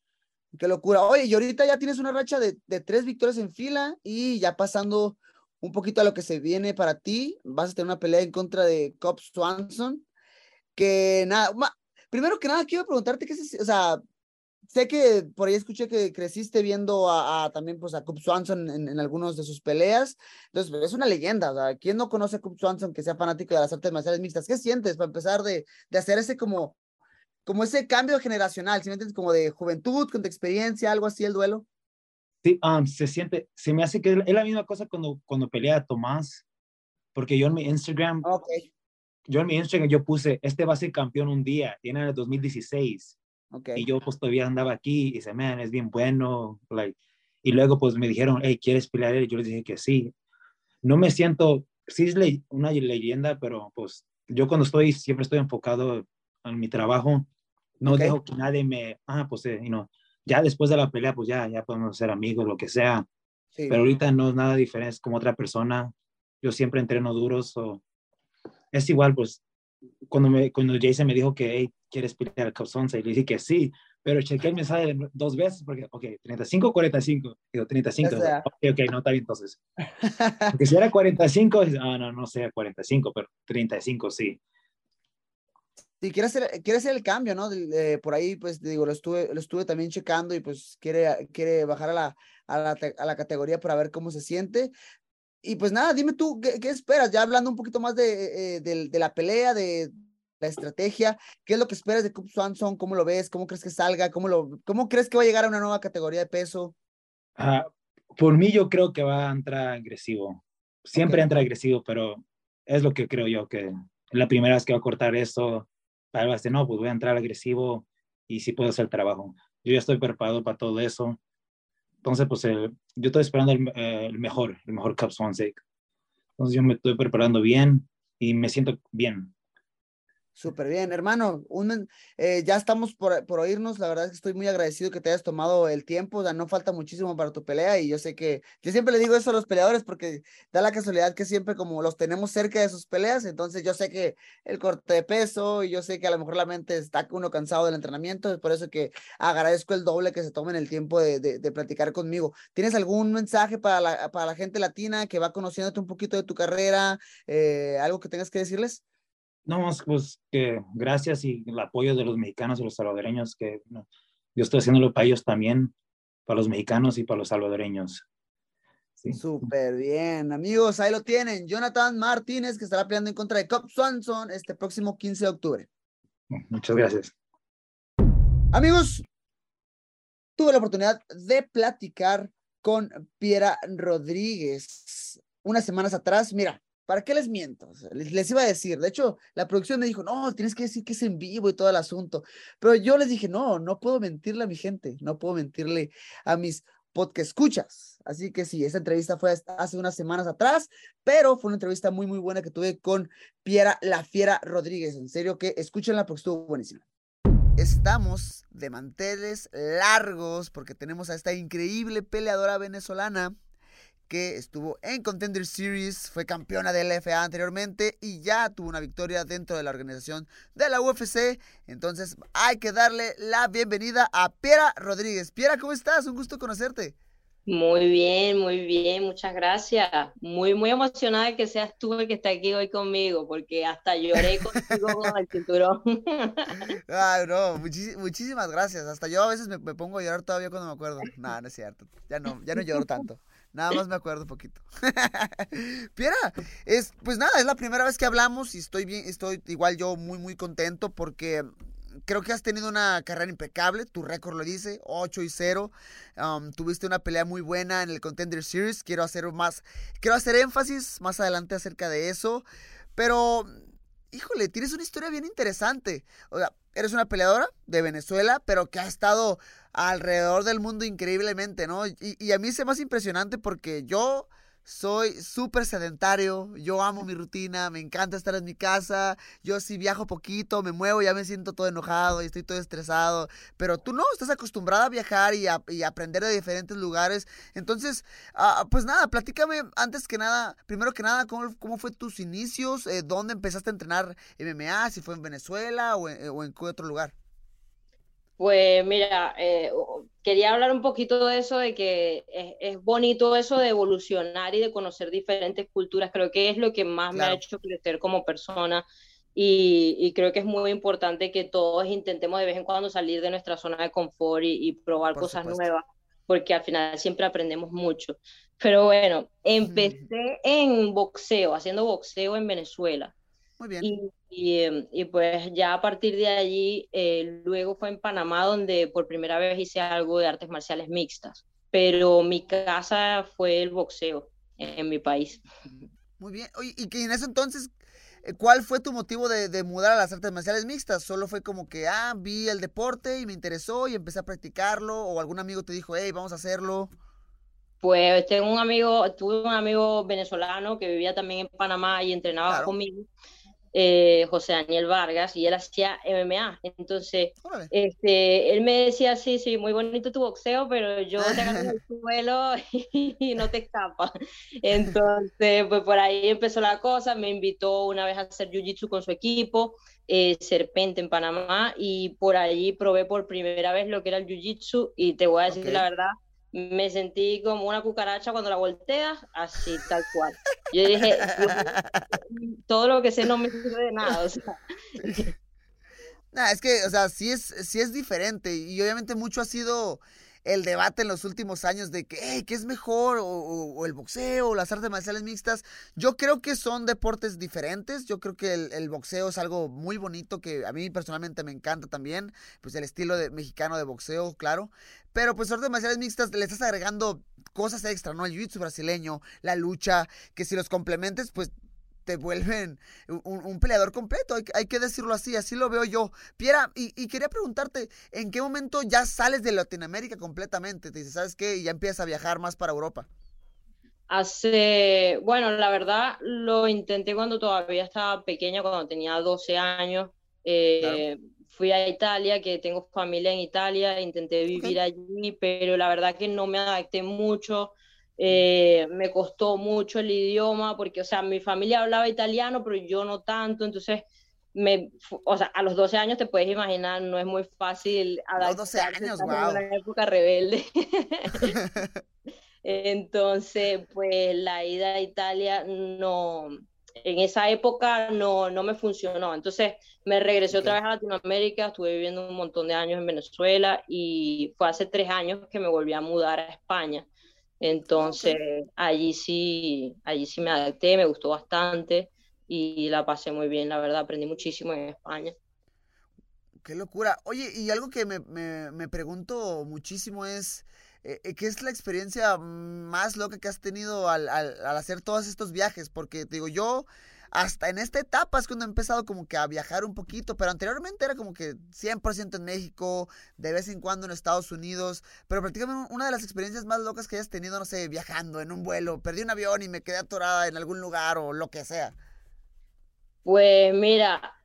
Qué locura. Oye, y ahorita ya tienes una racha de, de tres victorias en fila y ya pasando un poquito a lo que se viene para ti, vas a tener una pelea en contra de Cobb Swanson, que nada, ma- primero que nada quiero preguntarte qué es, o sea, sé que por ahí escuché que creciste viendo a, a también pues a Cobb Swanson en, en algunos de sus peleas, entonces es una leyenda, o sea, ¿quién no conoce a Cobb Swanson que sea fanático de las artes marciales mixtas? ¿Qué sientes para empezar de, de hacer ese como, como ese cambio generacional, si me entiendes, como de juventud, con tu experiencia, algo así, el duelo? Sí, um, se siente, se me hace que es la misma cosa cuando, cuando peleé a Tomás, porque yo en mi Instagram, Ok, yo en mi Instagram yo puse, este va a ser campeón un día, y era en el 2016, ok, y yo pues todavía andaba aquí, y dice, man, es bien bueno, like, y luego pues me dijeron, hey, ¿quieres pelear? Y yo les dije que sí. No me siento sí es le- una leyenda, pero pues yo cuando estoy, siempre estoy enfocado en mi trabajo. No dejo que nadie me, ah, pues, eh, you know, ya después de la pelea, pues ya, ya podemos ser amigos, lo que sea. Sí. Pero ahorita no es nada diferente, es como otra persona. Yo siempre entreno duros. o es igual, pues, cuando, me, cuando Jason me dijo que, hey, ¿quieres pelear al Cubs y le dije que sí, pero chequé el mensaje de- dos veces porque, ok, 35 o 45. Digo, 35. Ya sea. Ok, ok, no está bien entonces. Porque si era 45, ah, no, no sea 45, pero 35 sí. Sí, quiere hacer, quiere hacer el cambio, ¿no? Eh, por ahí, pues, digo, lo estuve, lo estuve también checando y pues quiere, quiere bajar a la, a la, a la categoría para ver cómo se siente. Y pues nada, dime tú, ¿qué, qué esperas? Ya hablando un poquito más de, eh, del- de la pelea, de la estrategia, ¿qué es lo que esperas de Cub Swanson? ¿Cómo lo ves? ¿Cómo crees que salga? ¿Cómo, lo, ¿Cómo crees que va a llegar a una nueva categoría de peso? Por mí yo creo que va a entrar agresivo. Siempre entra agresivo, pero es lo que creo yo, que la primera vez que va a cortar esto, para decir, no, pues voy a entrar agresivo y sí puedo hacer el trabajo. Yo ya estoy preparado para todo eso. Entonces, pues el- yo estoy esperando el, el mejor, el mejor Cup Swansea. Entonces yo me estoy preparando bien y me siento bien. Súper bien, hermano. Un, eh, ya estamos por, por oírnos. La verdad es que estoy muy agradecido que te hayas tomado el tiempo. Sea, no falta muchísimo para tu pelea. Y yo sé que yo siempre le digo eso a los peleadores porque da la casualidad que siempre como los tenemos cerca de sus peleas. Entonces yo sé que el corte de peso y yo sé que a lo mejor la mente está uno cansado del entrenamiento. Es por eso que agradezco el doble que se tomen el tiempo de, de, de platicar conmigo. ¿Tienes algún mensaje para la, para la gente latina que va conociéndote un poquito de tu carrera? Eh, ¿Algo que tengas que decirles? No, pues que gracias y el apoyo de los mexicanos y los salvadoreños, que no, yo estoy haciéndolo para ellos también, para los mexicanos y para los salvadoreños. Sí. Súper bien, amigos, ahí lo tienen. Jonathan Martínez, que estará peleando en contra de Cobb Swanson este próximo 15 de octubre. Muchas gracias. Amigos, tuve la oportunidad de platicar con Piera Rodríguez unas semanas atrás. Mira, ¿para qué les miento? Les, iba a decir, de hecho, la producción me dijo, no, tienes que decir que es en vivo y todo el asunto. Pero yo les dije, no, no puedo mentirle a mi gente, no puedo mentirle a mis podcast escuchas. Así que sí, esta entrevista fue hace unas semanas atrás, pero fue una entrevista muy, muy buena que tuve con Piera La Fiera Rodríguez. En serio que escúchenla porque estuvo buenísima. Estamos de manteles largos porque tenemos a esta increíble peleadora venezolana que estuvo en Contender Series, fue campeona del LFA anteriormente y ya tuvo una victoria dentro de la organización de la UFC. Entonces hay que darle la bienvenida a Piera Rodríguez. Piera, ¿cómo estás? Un gusto conocerte. Muy bien, muy bien, muchas gracias. Muy, muy emocionada que seas tú el que está aquí hoy conmigo, porque hasta lloré contigo con el cinturón. Ay, no, muchis- muchísimas gracias. Hasta yo a veces me, me pongo a llorar todavía cuando me acuerdo. No, no es cierto. Ya no, ya no lloro tanto. Nada más me acuerdo un poquito. Piera, es, pues nada, es la primera vez que hablamos y estoy bien, estoy igual yo muy, muy contento porque creo que has tenido una carrera impecable, tu récord lo dice, 8 y 0. Um, tuviste una pelea muy buena en el Contender Series. Quiero hacer más, quiero hacer énfasis más adelante acerca de eso. Pero, híjole, tienes una historia bien interesante. O sea, eres una peleadora de Venezuela, pero que ha estado alrededor del mundo increíblemente, ¿no? Y, y a mí se me hace impresionante porque yo soy súper sedentario, yo amo mi rutina, me encanta estar en mi casa, yo si viajo poquito, me muevo, ya me siento todo enojado y estoy todo estresado, pero tú no, estás acostumbrada a viajar y, a, aprender de diferentes lugares, entonces, ah, pues nada, platícame antes que nada, primero que nada, cómo, cómo fue tus inicios, eh, dónde empezaste a entrenar MMA, si fue en Venezuela o en, o en qué otro lugar. Pues mira, eh, quería hablar un poquito de eso, de que es, es, bonito eso de evolucionar y de conocer diferentes culturas. Creo que es lo que más claro. me ha hecho crecer como persona y, y, creo que es muy importante que todos intentemos de vez en cuando salir de nuestra zona de confort y, y probar Por cosas supuesto. nuevas, porque al final siempre aprendemos mucho. Pero bueno, empecé en boxeo, haciendo boxeo en Venezuela. Muy bien. Y, y, y, pues ya a partir de allí, eh, luego fue en Panamá donde por primera vez hice algo de artes marciales mixtas, pero mi casa fue el boxeo en, en mi país. Muy bien, Oye, y que en ese entonces, eh, ¿cuál fue tu motivo de, de, mudar a las artes marciales mixtas? ¿Solo fue como que, ah, vi el deporte y me interesó y empecé a practicarlo? ¿O algún amigo te dijo, hey, vamos a hacerlo? Pues tengo un amigo, tuve un amigo venezolano que vivía también en Panamá y entrenaba Claro. conmigo, eh, José Daniel Vargas, y él hacía MMA. Entonces, este, él me decía, sí, sí, muy bonito tu boxeo, pero yo te agarro el suelo y no te escapas. Entonces, pues por ahí empezó la cosa, me invitó una vez a hacer jiu-jitsu con su equipo, eh, Serpente en Panamá, y por ahí probé por primera vez lo que era el jiu-jitsu, y te voy a decir Ok. la verdad, me sentí como una cucaracha cuando la volteas, así, tal cual. Yo dije, todo lo que sé no me sirve de nada, o es que, o sea, sí es, sí es diferente y obviamente mucho ha sido el debate en los últimos años de que, hey, ¿qué es mejor? O, o- o el boxeo, o las artes marciales mixtas. Yo creo que son deportes diferentes. Yo creo que el, el boxeo es algo muy bonito que a mí personalmente me encanta también. Pues el estilo de, mexicano de boxeo, claro. Pero pues artes marciales mixtas le estás agregando cosas extra, ¿no? El jiu-jitsu brasileño, la lucha, que si los complementes, pues te vuelven un, un peleador completo, hay, que- hay que decirlo así, así lo veo yo. Piera, y, y quería preguntarte, ¿en qué momento ya sales de Latinoamérica completamente? Te dices, ¿sabes qué? Y ya empiezas a viajar más para Europa. Hace, bueno, la verdad lo intenté cuando todavía estaba pequeña, cuando tenía 12 años. Eh, Fui a Italia, que tengo familia en Italia, intenté vivir allí, pero la verdad que no me adapté mucho. eh, me costó mucho el idioma, porque, o sea, mi familia hablaba italiano, pero yo no tanto, entonces, me, o sea, a los 12 años te puedes imaginar, no es muy fácil los 12 adaptarse, en guau. una época rebelde. Entonces, pues la ida a Italia no, en esa época no, no me funcionó. Entonces me regresé otra Ok. vez a Latinoamérica, estuve viviendo un montón de años en Venezuela y fue hace tres años que me volví a mudar a España. Entonces, allí sí, allí sí me adapté, me gustó bastante y la pasé muy bien, la verdad, aprendí muchísimo en España. Qué locura. Oye, y algo que me, me- me pregunto muchísimo es, eh, eh, ¿qué es la experiencia más loca que has tenido al, hacer todos estos viajes? Porque te digo, yo hasta en esta etapa es cuando he empezado como que a viajar un poquito, pero anteriormente era como que 100% en México, de vez en cuando en Estados Unidos, pero prácticamente una de las experiencias más locas que hayas tenido, no sé, viajando en un vuelo, perdí un avión y me quedé atorada en algún lugar o lo que sea. Pues mira,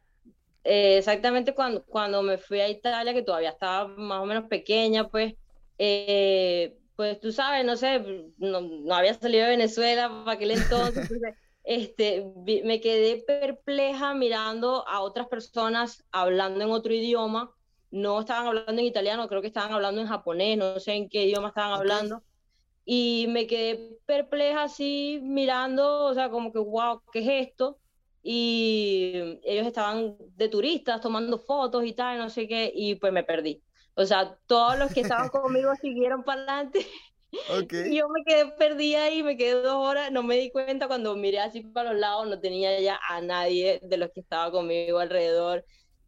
eh, exactamente cuando, cuando me fui a Italia, que todavía estaba más o menos pequeña, pues, eh, pues tú sabes, no sé, no, no había salido de Venezuela para aquel entonces, este, me quedé perpleja mirando a otras personas hablando en otro idioma. No estaban hablando en italiano, creo que estaban hablando en japonés, no sé en qué idioma estaban Ok. hablando. Y me quedé perpleja así mirando, o sea, como que, wow, ¿qué es esto? y ellos estaban de turistas tomando fotos y tal, no sé qué, y pues me perdí. O sea, todos los que estaban conmigo siguieron para adelante Ok. y yo me quedé perdida ahí, me quedé dos horas, no me di cuenta cuando miré así para los lados, no tenía ya a nadie de los que estaba conmigo alrededor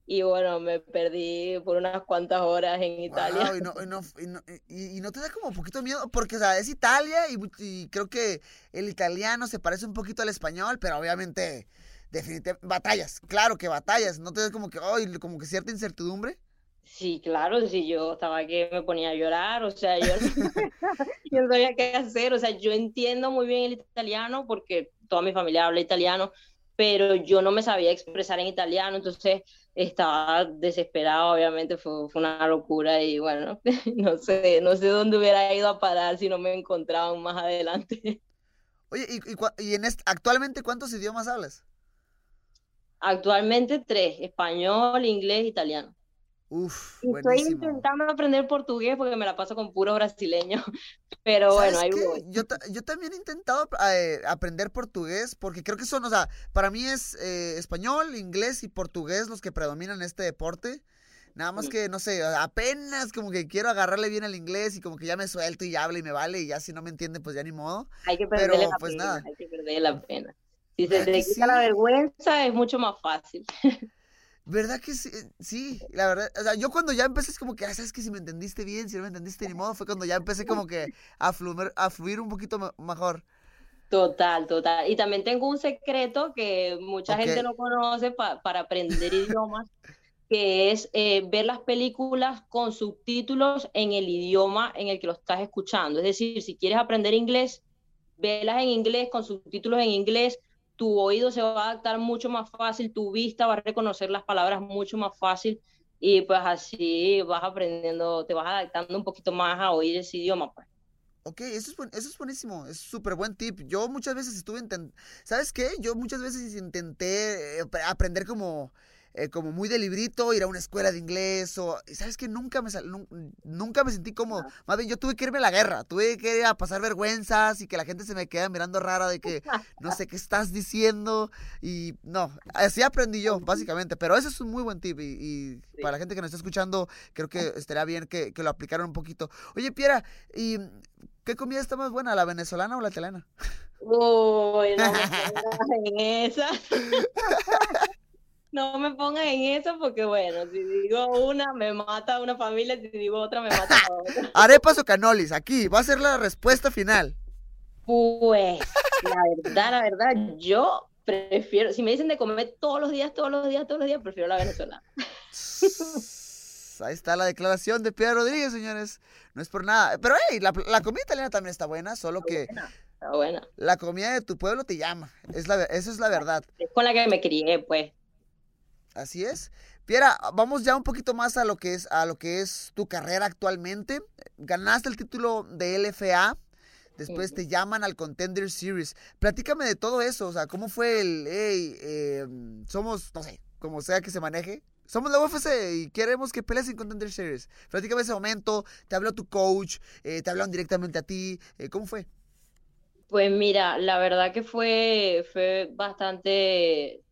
y bueno, me perdí por unas cuantas horas en Italia. Wow, y, no, y, no, y, no, y- no te da como un poquito miedo, porque, o sea, es Italia y, creo que el italiano se parece un poquito al español, pero obviamente, definitivamente, batallas, claro que batallas, no te da como que, ay, como que cierta incertidumbre. Sí, claro, sí, yo estaba que me ponía a llorar, o sea, yo no, yo no sabía qué hacer, o sea, yo entiendo muy bien el italiano porque toda mi familia habla italiano, pero yo no me sabía expresar en italiano, entonces estaba desesperada, obviamente fue, fue una locura y bueno, no sé, no sé dónde hubiera ido a parar si no me encontraban más adelante. Oye, y, y, y en este, actualmente, ¿cuántos idiomas hablas? Actualmente tres, español, inglés, italiano. Uf, Y Estoy intentando aprender portugués porque me la paso con puros brasileños, pero bueno, ¿Sabes ahí voy. Yo, yo también he intentado eh, aprender portugués porque creo que son, o sea, para mí es eh, español, inglés y portugués los que predominan en este deporte. Nada más Mm. que, no sé, apenas como que quiero agarrarle bien al inglés y como que ya me suelto y ya habla y me vale y ya si no me entiende pues ya ni modo. Hay que Pero, perderle la pues, pena, nada. hay que perderle la pena. Si se ¿Verdad te quita la sí? vergüenza, es mucho más fácil. ¿Verdad que sí? Sí, la verdad. O sea, yo cuando ya empecé es como que, ah, sabes que si me entendiste bien, si no me entendiste ni modo, fue cuando ya empecé como que a fluir, a fluir un poquito me- mejor. Total, total. Y también tengo un secreto que mucha Ok. gente no conoce pa- para aprender idiomas. que es eh, ver las películas con subtítulos en el idioma en el que lo estás escuchando. Es decir, si quieres aprender inglés, velas en inglés con subtítulos en inglés, tu oído se va a adaptar mucho más fácil, tu vista va a reconocer las palabras mucho más fácil y pues así vas aprendiendo, te vas adaptando un poquito más a oír ese idioma. Pues. Ok, eso es, eso es buenísimo, es súper buen tip. Yo muchas veces estuve intentando, ¿sabes qué? Yo muchas veces intenté eh, aprender como eh, como muy de librito, ir a una escuela de inglés o, ¿sabes que Nunca me, nunca me sentí cómodo. Más bien, yo tuve que irme a la guerra, tuve que ir a pasar vergüenzas y que la gente se me queda mirando rara de que no sé qué estás diciendo y no, así aprendí yo, básicamente, pero ese es un muy buen tip y, para la gente que nos está escuchando, creo que estaría bien que, lo aplicaran un poquito. Oye, Piera, ¿y qué comida está más buena, la venezolana o la italiana? Uy, en esa. no me pongan en eso porque, bueno, si digo una, me mata una familia, si digo otra, me mata a otra. Arepas o canolis, aquí, va a ser la respuesta final. Pues, la verdad, la verdad, yo prefiero, si me dicen de comer todos los días, todos los días, todos los días, prefiero la venezolana. Ahí está la declaración de Piedra Rodríguez, señores. No es por nada. Pero, hey, la, comida italiana también está buena, solo que... está buena. La comida de tu pueblo te llama. Es la, eso es la verdad. Es con la que me crié, pues. Así es. Piera, vamos ya un poquito más a lo que es a lo que es tu carrera actualmente. Ganaste el título de LFA. Después te llaman al Contender Series. Platícame de todo eso, o sea, ¿cómo fue el, hey, em, somos, no sé, como sea que se maneje, somos la UFC y queremos que pelees en Contender Series. Platícame ese momento, te habló tu coach, eh, te hablaron directamente a ti, eh, ¿cómo fue? Pues mira, la verdad que fue, fue bastante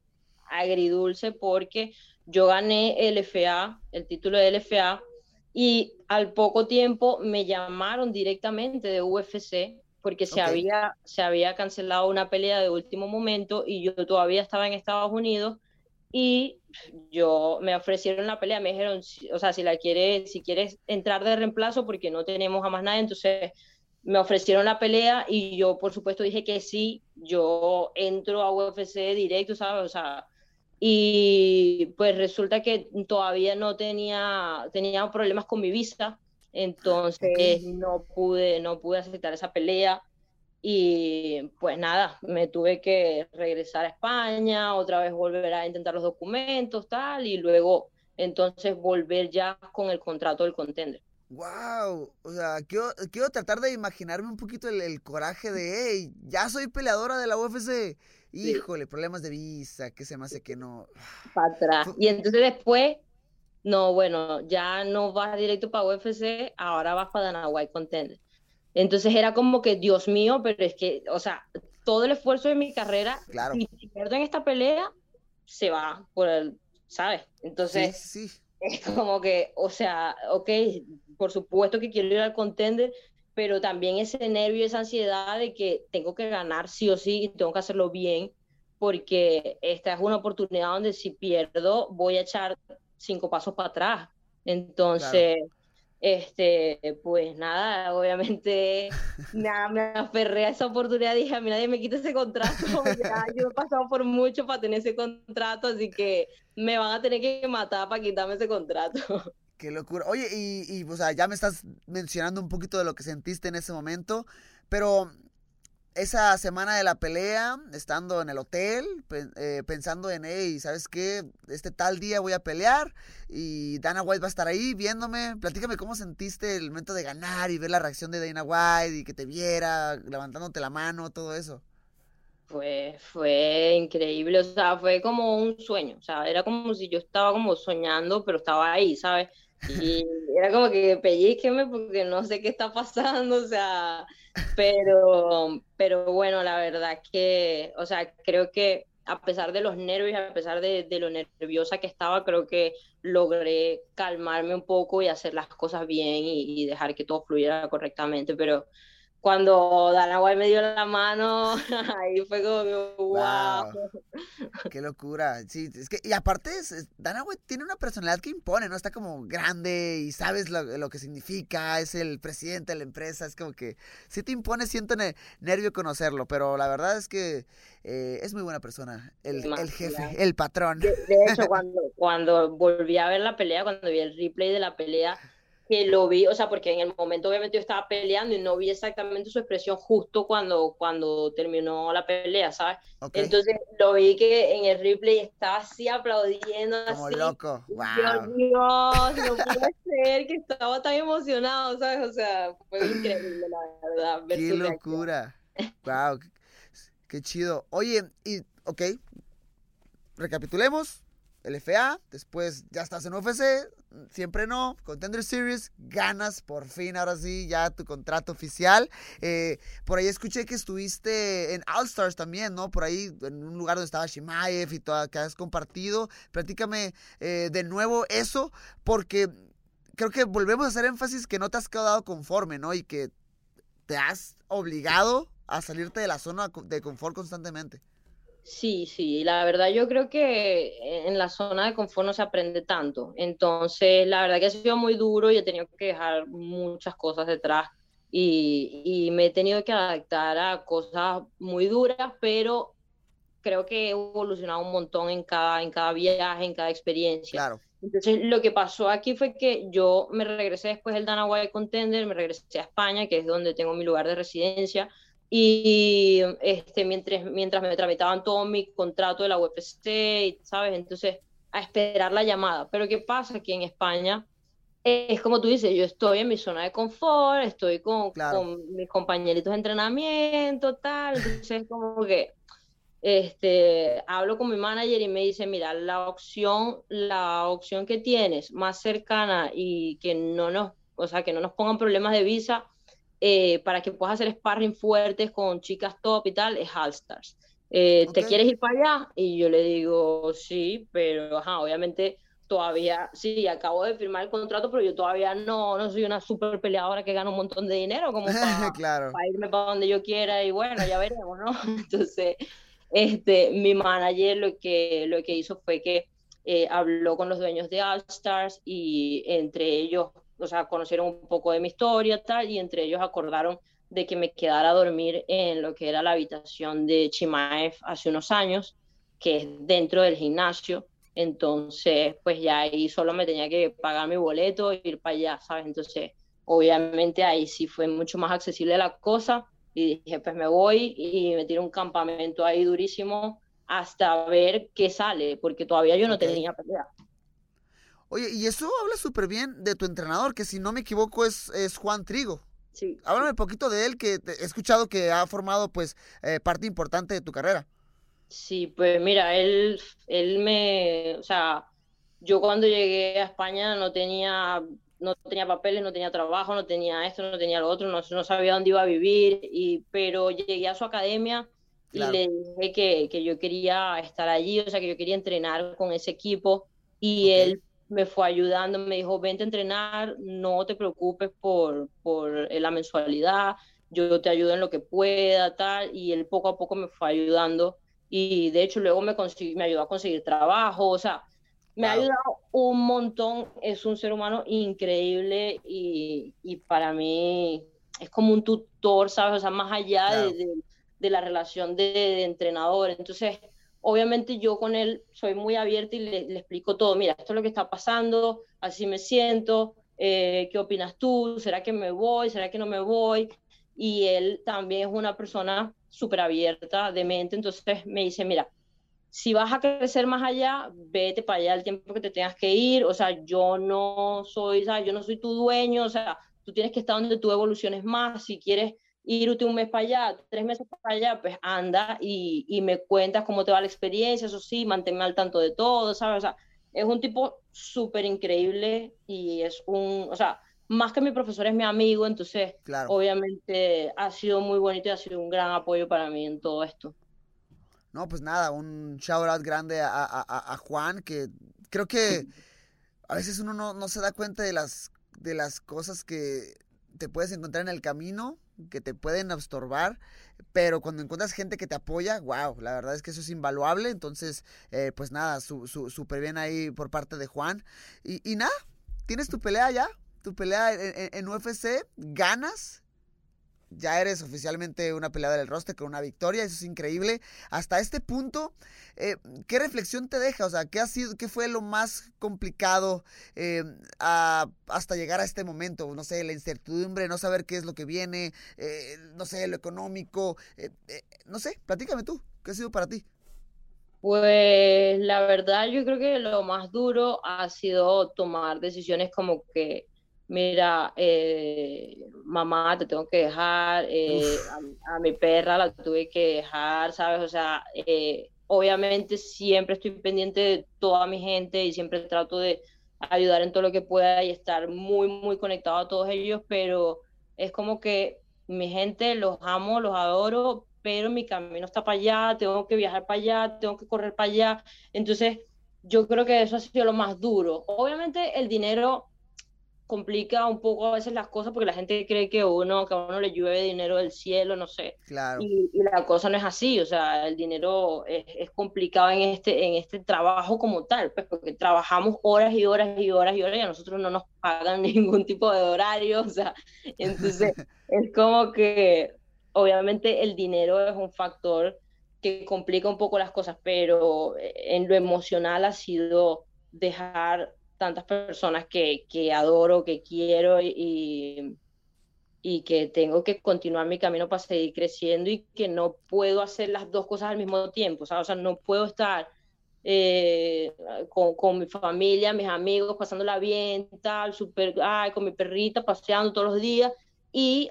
agridulce porque yo gané el FA, el título de LFA, y al poco tiempo me llamaron directamente de UFC porque se, había, se había cancelado una pelea de último momento y yo todavía estaba en Estados Unidos y yo me ofrecieron la pelea, me dijeron, o sea, si la quieres, si quieres entrar de reemplazo porque no tenemos a más nada, entonces me ofrecieron la pelea y yo por supuesto dije que sí, yo entro a UFC directo, ¿sabes? O sea, y pues resulta que todavía no tenía, tenía problemas con mi visa, entonces no, pude, no pude aceptar esa pelea y pues nada, me tuve que regresar a España, otra vez volver a intentar los documentos, tal, y luego entonces volver ya con el contrato del contender. Wow, o sea, quiero, quiero tratar de imaginarme un poquito el, el coraje de, hey, ya soy peleadora de la UFC híjole, problemas de visa, que se me hace que no. Para atrás. Y entonces después, no, bueno, ya no vas directo para UFC, ahora vas para Dana White Contender. Entonces era como que, Dios mío, pero es que, o sea, todo el esfuerzo de mi carrera, claro. si pierdo en esta pelea, se va por el, ¿sabes? Entonces, sí, sí. es como que, o sea, ok, por supuesto que quiero ir al contender, pero también ese nervio, esa ansiedad de que tengo que ganar sí o sí y tengo que hacerlo bien, porque esta es una oportunidad donde si pierdo voy a echar cinco pasos para atrás. Entonces, este, pues nada, obviamente nada, me aferré a esa oportunidad, dije, a mí nadie me quita ese contrato, yo he pasado por mucho para tener ese contrato, así que me van a tener que matar para quitarme ese contrato. Qué locura. Oye, y, y o sea, ya me estás mencionando un poquito de lo que sentiste en ese momento, pero esa semana de la pelea, estando en el hotel, eh, pensando en, hey, ¿sabes qué? Este tal día voy a pelear y Dana White va a estar ahí viéndome. Platícame cómo sentiste el momento de ganar y ver la reacción de Dana White y que te viera, levantándote la mano, todo eso. Pues fue increíble, o sea, fue como un sueño, o sea, era como si yo estaba como soñando, pero estaba ahí, ¿sabes? Y era como que pellizqueme porque no sé qué está pasando, o sea, pero, pero bueno, la verdad que, o sea, creo que a pesar de los nervios, a pesar de, lo nerviosa que estaba, creo que logré calmarme un poco y hacer las cosas bien y, dejar que todo fluyera correctamente, pero, cuando Dana White me dio la mano, ahí fue como, wow. Qué locura. Sí, es que, y aparte, es, Dana White tiene una personalidad que impone, ¿no? Está como grande y sabes lo, que significa, es el presidente de la empresa, es como que sí te impone, siento nervio conocerlo, pero la verdad es que eh, es muy buena persona, el, el jefe, el patrón. De, hecho, cuando, cuando volví a ver la pelea, cuando vi el replay de la pelea, que lo vi, o sea, porque en el momento obviamente yo estaba peleando y no vi exactamente su expresión justo cuando, cuando terminó la pelea, ¿sabes? Entonces lo vi que en el replay estaba así aplaudiendo. Como loco, wow. Dios, no puede ser que estaba tan emocionado, ¿sabes? O sea, fue increíble, la verdad. Qué locura. wow, qué chido. Oye, y, ok, recapitulemos. LFA, después ya estás en UFC, siempre no, Contender Series, ganas por fin, ahora sí, ya tu contrato oficial. Eh, por ahí escuché que estuviste en All Stars también, ¿no? Por ahí, en un lugar donde estaba Shimaev y todo, que has compartido. Platícame eh, de nuevo eso, porque creo que volvemos a hacer énfasis que no te has quedado conforme, ¿no? Y que te has obligado a salirte de la zona de confort constantemente. Sí, sí, la verdad yo creo que en la zona de confort no se aprende tanto. Entonces, la verdad que ha sido muy duro y he tenido que dejar muchas cosas detrás y, y me he tenido que adaptar a cosas muy duras, pero creo que he evolucionado un montón en cada, en cada viaje, en cada experiencia. Claro. Entonces, lo que pasó aquí fue que yo me regresé después del Dana White Contender, me regresé a España, que es donde tengo mi lugar de residencia, y este, mientras, mientras me tramitaban todo mi contrato de la UFC, ¿sabes? Entonces, a esperar la llamada. Pero ¿qué pasa? Aquí en España es como tú dices, yo estoy en mi zona de confort, estoy con, con mis compañeritos de entrenamiento, tal, entonces como que este, hablo con mi manager y me dice, mira, la opción, la opción que tienes más cercana y que no nos, o sea, que no nos pongan problemas de visa eh, para que puedas hacer sparring fuertes con chicas top y tal, es Allstars. Eh, ¿Te quieres ir para allá? Y yo le digo, sí, pero ajá, obviamente todavía, sí, acabo de firmar el contrato, pero yo todavía no, no soy una super peleadora que gana un montón de dinero como para, claro. para irme para donde yo quiera y bueno, ya veremos, ¿no? Entonces, este, mi manager lo que, lo que hizo fue que eh, habló con los dueños de All Stars y entre ellos o sea, conocieron un poco de mi historia tal, y entre ellos acordaron de que me quedara a dormir en lo que era la habitación de Chimaev hace unos años, que es dentro del gimnasio. Entonces, pues ya ahí solo me tenía que pagar mi boleto e ir para allá, ¿sabes? Entonces, obviamente ahí sí fue mucho más accesible la cosa y dije, pues me voy y me tiro un campamento ahí durísimo hasta ver qué sale, porque todavía yo no tenía pelea. Oye, y eso habla súper bien de tu entrenador, que si no me equivoco es, es Juan Trigo. Sí. Háblame un poquito de él, que he escuchado que ha formado pues eh, parte importante de tu carrera. Sí, pues mira, él, él me, o sea, yo cuando llegué a España no tenía, no tenía papeles, no tenía trabajo, no tenía esto, no tenía lo otro, no, no sabía dónde iba a vivir, y, pero llegué a su academia y le dije que, que, yo quería estar allí, o sea, que yo quería entrenar con ese equipo, y él me fue ayudando, me dijo, vente a entrenar, no te preocupes por, por la mensualidad, yo te ayudo en lo que pueda, tal, y él poco a poco me fue ayudando. Y de hecho luego me, me ayudó a conseguir trabajo, o sea, me ha ayudado un montón, es un ser humano increíble y, y, para mí es como un tutor, ¿sabes? O sea, más allá de, de, la relación de, de entrenador, entonces obviamente yo con él soy muy abierta y le, explico todo, mira, esto es lo que está pasando, así me siento, eh, ¿qué opinas tú? ¿Será que me voy? ¿Será que no me voy? Y él también es una persona súper abierta de mente, entonces me dice, mira, si vas a crecer más allá, vete para allá el tiempo que te tengas que ir, o sea, yo no soy, ¿sabes? yo no soy tu dueño, o sea, tú tienes que estar donde tú evoluciones más, si quieres irte un mes para allá, tres meses para allá, pues anda y, y, me cuentas cómo te va la experiencia, eso sí, manténme al tanto de todo, ¿sabes? O sea, es un tipo súper increíble y es un, o sea, más que mi profesor es mi amigo, entonces obviamente ha sido muy bonito y ha sido un gran apoyo para mí en todo esto. No, pues nada, un shout out grande a, a, a Juan, que creo que a veces uno no, no se da cuenta de las, de las cosas que te puedes encontrar en el camino que te pueden absorbar, pero cuando encuentras gente que te apoya, wow, la verdad es que eso es invaluable. Entonces, eh, pues nada, súper su, bien ahí por parte de Juan. Y, y, nada, tienes tu pelea ya, tu pelea en UFC, ganas, ya eres oficialmente una peleadora del roster con una victoria, eso es increíble. Hasta este punto, eh, ¿qué reflexión te deja? O sea, ¿qué, ha sido, qué fue lo más complicado eh, hasta llegar a este momento? No sé, la incertidumbre, no saber qué es lo que viene, eh, no sé, lo económico, no sé, platícame tú, ¿qué ha sido para ti? Pues la verdad yo creo que lo más duro ha sido tomar decisiones como que mira, eh, mamá, te tengo que dejar, eh, a, mi perra la tuve que dejar, ¿sabes? O sea, eh, obviamente siempre estoy pendiente de toda mi gente y siempre trato de ayudar en todo lo que pueda y estar muy, muy conectado a todos ellos, pero es como que mi gente los amo, los adoro, pero mi camino está para allá, tengo que viajar para allá, tengo que correr para allá. Entonces, yo creo que eso ha sido lo más duro. Obviamente el dinero complica un poco a veces las cosas porque la gente cree que uno que a uno le llueve dinero del cielo, no sé. Claro. Y, la cosa no es así, o sea, el dinero es, es, complicado en este, en este trabajo como tal, pues porque trabajamos horas y horas y horas y horas y a nosotros no nos pagan ningún tipo de horario, o sea, entonces es como que obviamente el dinero es un factor que complica un poco las cosas, pero en lo emocional ha sido dejar tantas personas que, que adoro, que quiero y, y que tengo que continuar mi camino para seguir creciendo y que no puedo hacer las dos cosas al mismo tiempo, o sea, no puedo estar eh, con, con, mi familia, mis amigos, pasándola bien, tal, super, con mi perrita, paseando todos los días y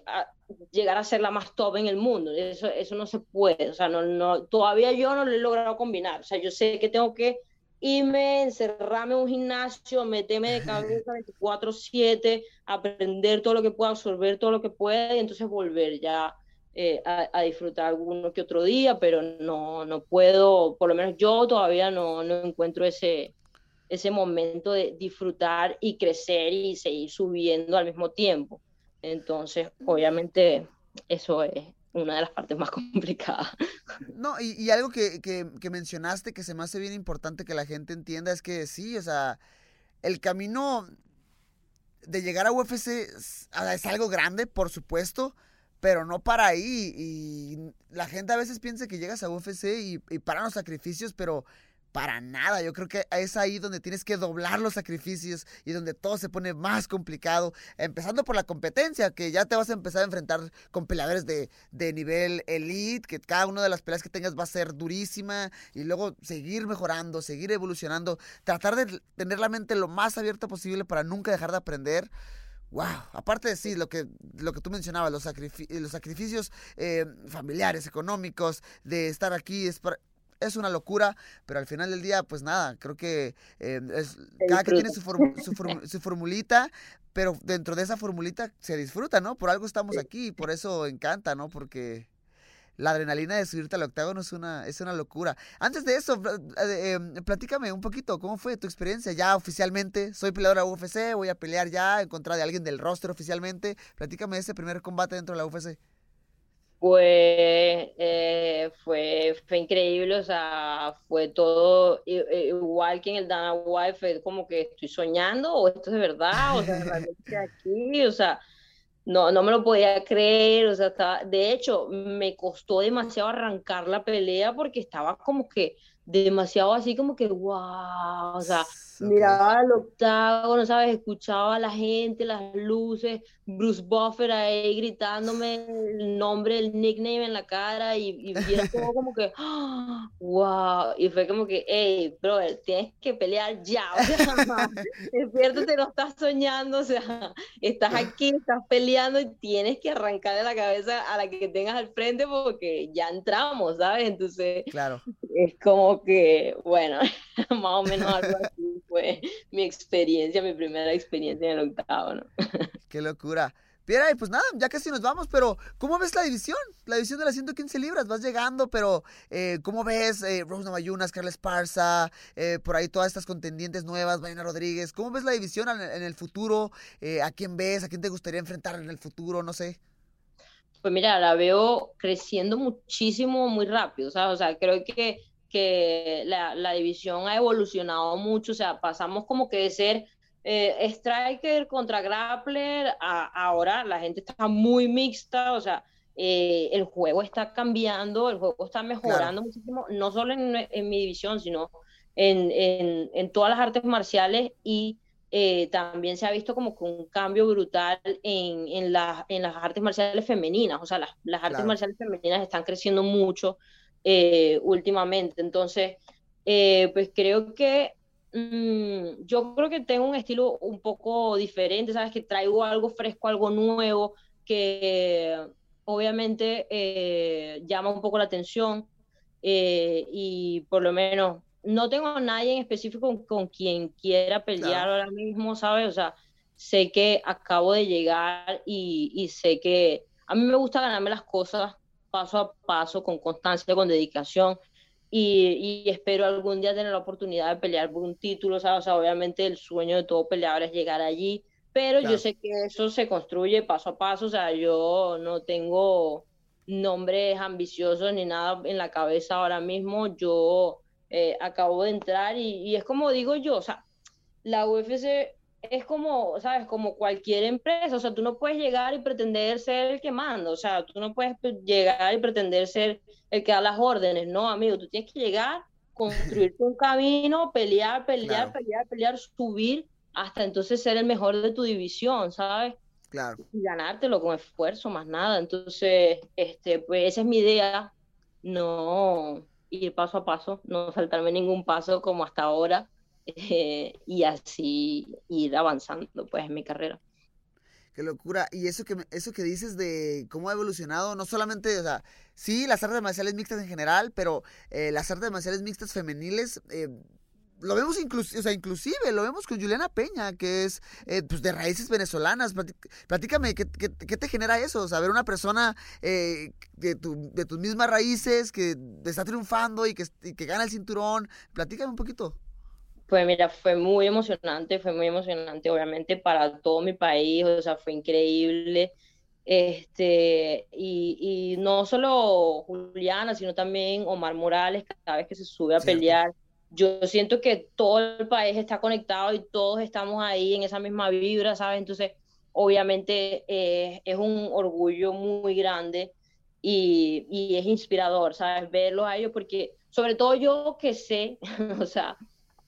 llegar a ser la más top en el mundo. Eso, eso no se puede, o sea, no, no, todavía yo no lo he logrado combinar, o sea, yo sé que tengo que me encerrarme en un gimnasio, meterme de cabeza 24/7, aprender todo lo que pueda, absorber todo lo que pueda y entonces volver ya eh, a, disfrutar alguno que otro día, pero no, no puedo, por lo menos yo todavía no, no encuentro ese, ese momento de disfrutar y crecer y seguir subiendo al mismo tiempo. Entonces, obviamente, eso es, una de las partes más complicadas. No, y, algo que, que, mencionaste que se me hace bien importante que la gente entienda es que sí, o sea, el camino de llegar a UFC es, algo grande, por supuesto, pero no para ahí. Y la gente a veces piensa que llegas a UFC y, y paran los sacrificios, pero para nada. Yo creo que es ahí donde tienes que doblar los sacrificios y donde todo se pone más complicado. Empezando por la competencia, que ya te vas a empezar a enfrentar con peleadores de, de nivel elite, que cada una de las peleas que tengas va a ser durísima y luego seguir mejorando, seguir evolucionando, tratar de tener la mente lo más abierta posible para nunca dejar de aprender. Wow, aparte de sí, lo que, lo que tú mencionabas, los, los sacrificios eh, familiares, económicos, de estar aquí, es una locura, pero al final del día, pues nada, creo que eh, es, cada que tiene su, su, formulita, pero dentro de esa formulita se disfruta, ¿no? Por algo estamos aquí, y por eso encanta, ¿no? Porque la adrenalina de subirte al octágono es una, es una locura. Antes de eso, eh, em, platícame un poquito, ¿cómo fue tu experiencia ya oficialmente? Soy peleadora UFC, voy a pelear ya en contra de alguien del roster oficialmente. Platícame ese primer combate dentro de la UFC pues eh, fue, fue increíble, o sea, fue todo igual que en el Dana White, fue como que estoy soñando o esto es verdad, o sea, realmente aquí, o sea, no, no me lo podía creer, o sea, estaba, de hecho, me costó demasiado arrancar la pelea porque estaba como que demasiado así como que, wow, o sea, miraba el octágono, ¿sabes? Escuchaba a la gente, las luces, Bruce Buffer ahí gritándome el nombre, el nickname en la cara y, y, era todo como que, wow, y fue como que, hey, brother, tienes que pelear ya, o sea, te no estás soñando, o sea, estás aquí, estás peleando y tienes que arrancar de la cabeza a la que tengas al frente porque ya entramos, ¿sabes? Entonces, claro. es como que, bueno, más o menos algo así fue mi experiencia, mi primera experiencia en el octavo, ¿no? Qué locura. Piera, y pues nada, ya casi nos vamos, pero ¿cómo ves la división? La división de las 115 libras, vas llegando, pero eh, ¿cómo ves eh, Rose Namayunas, Carla Esparza, eh, por ahí todas estas contendientes nuevas, Marina Rodríguez? ¿Cómo ves la división en, el futuro? Eh, ¿A quién ves? ¿A quién te gustaría enfrentar en el futuro? No sé. Pues mira, la veo creciendo muchísimo, muy rápido, O sea, creo que, que la, la división ha evolucionado mucho, o sea, pasamos como que de ser eh, striker contra grappler, ahora la gente está muy mixta, o sea, eh, el juego está cambiando, el juego está mejorando muchísimo, no solo en, en, mi división, sino en, en, en, todas las artes marciales y eh, también se ha visto como que un cambio brutal en, en, la, en las artes marciales femeninas, o sea, las, las artes marciales femeninas están creciendo mucho últimamente, entonces, pues creo que Mm, yo creo que tengo un estilo un poco diferente, ¿sabes? Que traigo algo fresco, algo nuevo, que obviamente eh, llama un poco la atención eh, y por lo menos no tengo a nadie en específico con, quien quiera pelear ahora mismo, ¿sabes? O sea, sé que acabo de llegar y, y sé que a mí me gusta ganarme las cosas paso a paso, con constancia, con dedicación y, espero algún día tener la oportunidad de pelear por un título, o sea, obviamente el sueño de todo peleador es llegar allí, pero yo sé que eso se construye paso a paso, o sea, yo no tengo nombres ambiciosos ni nada en la cabeza ahora mismo, yo eh, acabo de entrar y, y es como digo yo, o sea, la UFC es como, ¿sabes? Como cualquier empresa, o sea, tú no puedes llegar y pretender ser el que manda, o sea, tú no puedes llegar y pretender ser el que da las órdenes, no, amigo, tú tienes que llegar, construirte un camino, pelear, pelear, pelear, pelear, subir, hasta entonces ser el mejor de tu división, ¿sabes? Claro. Y ganártelo con esfuerzo, más nada. Entonces, este, pues esa es mi idea, no ir paso a paso, no saltarme ningún paso como hasta ahora eh, y así ir avanzando pues en mi carrera. Qué locura. Y eso que, eso que dices de cómo ha evolucionado, no solamente, o sea, sí, las artes marciales mixtas en general, pero eh, las artes marciales mixtas femeniles, eh, lo vemos inclusive, o sea, inclusive, lo vemos con Juliana Peña, que es pues de raíces venezolanas. Platícame, ¿qué, ¿qué, te genera eso? O sea, ver una persona de, tu, de tus mismas raíces que está triunfando y que, y que gana el cinturón. Platícame un poquito. Pues mira, fue muy emocionante, fue muy emocionante, obviamente, para todo mi país, o sea, fue increíble. Este, y, y no solo Juliana, sino también Omar Morales, cada vez que se sube a pelear. Yo siento que todo el país está conectado y todos estamos ahí en esa misma vibra, ¿sabes? Entonces, obviamente eh, es un orgullo muy grande y, y es inspirador, ¿sabes? Verlos a ellos, porque sobre todo yo que sé, o sea,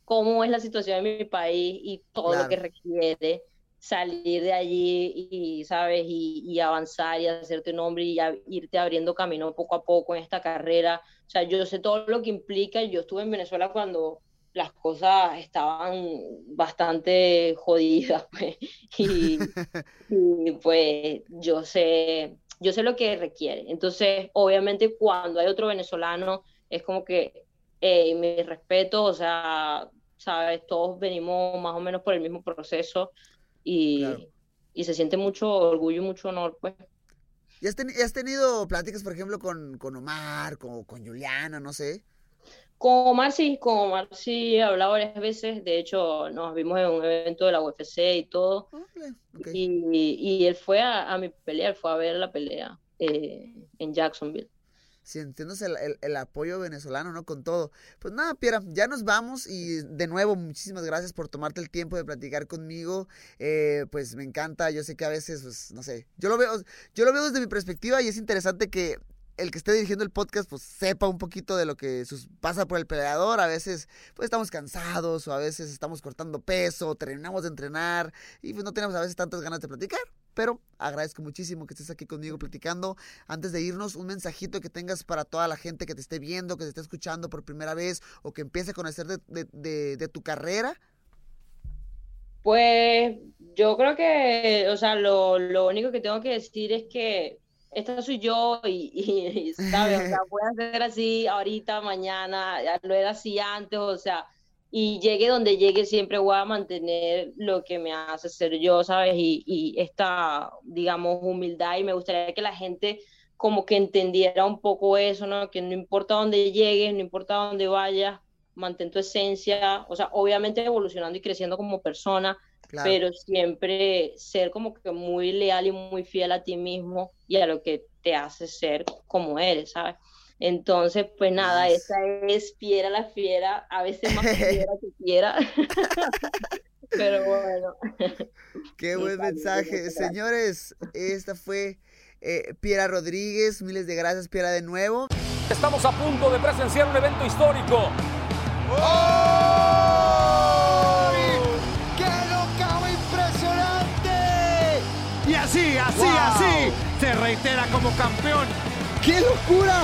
cómo es la situación en mi país y todo lo que requiere salir de allí y, ¿sabes? Y, avanzar y hacerte un nombre y irte abriendo camino poco a poco en esta carrera. O sea, yo sé todo lo que implica. Yo estuve en Venezuela cuando las cosas estaban bastante jodidas, pues. Y, y, pues yo sé, yo sé lo que requiere. Entonces, obviamente, cuando hay otro venezolano, es como que eh, mi respeto, o sea, sabes, todos venimos más o menos por el mismo proceso y, y se siente mucho orgullo y mucho honor, pues. ¿Y has, has tenido pláticas, por ejemplo, con, con Omar, con, con Juliana, no sé? Con Omar sí, con Omar sí he hablado varias veces, de hecho nos vimos en un evento de la UFC y todo, y, y, él fue a, a, mi pelea, él fue a ver la pelea eh, en Jacksonville sintiéndose el, el, apoyo venezolano, ¿no? Con todo. Pues nada, Piera, ya nos vamos y de nuevo, muchísimas gracias por tomarte el tiempo de platicar conmigo. Eh, pues me encanta, yo sé que a veces, pues, no sé, yo lo veo, yo lo veo desde mi perspectiva y es interesante que el que esté dirigiendo el podcast pues sepa un poquito de lo que pasa por el peleador. A veces pues estamos cansados o a veces estamos cortando peso, terminamos de entrenar y pues no tenemos a veces tantas ganas de platicar. Pero agradezco muchísimo que estés aquí conmigo platicando. Antes de irnos, un mensajito que tengas para toda la gente que te esté viendo, que te esté escuchando por primera vez o que empiece a conocer de, tu carrera. Pues yo creo que, o sea, lo, lo único que tengo que decir es que esta soy yo y, ¿sabes? O sea, voy a hacer así ahorita, mañana, ya lo era así antes, o sea, y llegue donde llegue, siempre voy a mantener lo que me hace ser yo, ¿sabes? Y, y esta, digamos, humildad y me gustaría que la gente como que entendiera un poco eso, ¿no? Que no importa dónde llegues, no importa dónde vayas, mantén tu esencia, o sea, obviamente evolucionando y creciendo como persona, pero siempre ser como que muy leal y muy fiel a ti mismo y a lo que te hace ser como eres, ¿sabes? Entonces, pues nada, esa es Piera la Fiera, a veces más fiera que fiera. Pero bueno. Qué buen mensaje. Señores, esta fue eh, Piera Rodríguez. Miles de gracias, Piera, de nuevo. Estamos a punto de presenciar un evento histórico. ¡Qué locao impresionante! Y así, así, Wow. así, se reitera como campeón. ¡Qué locura!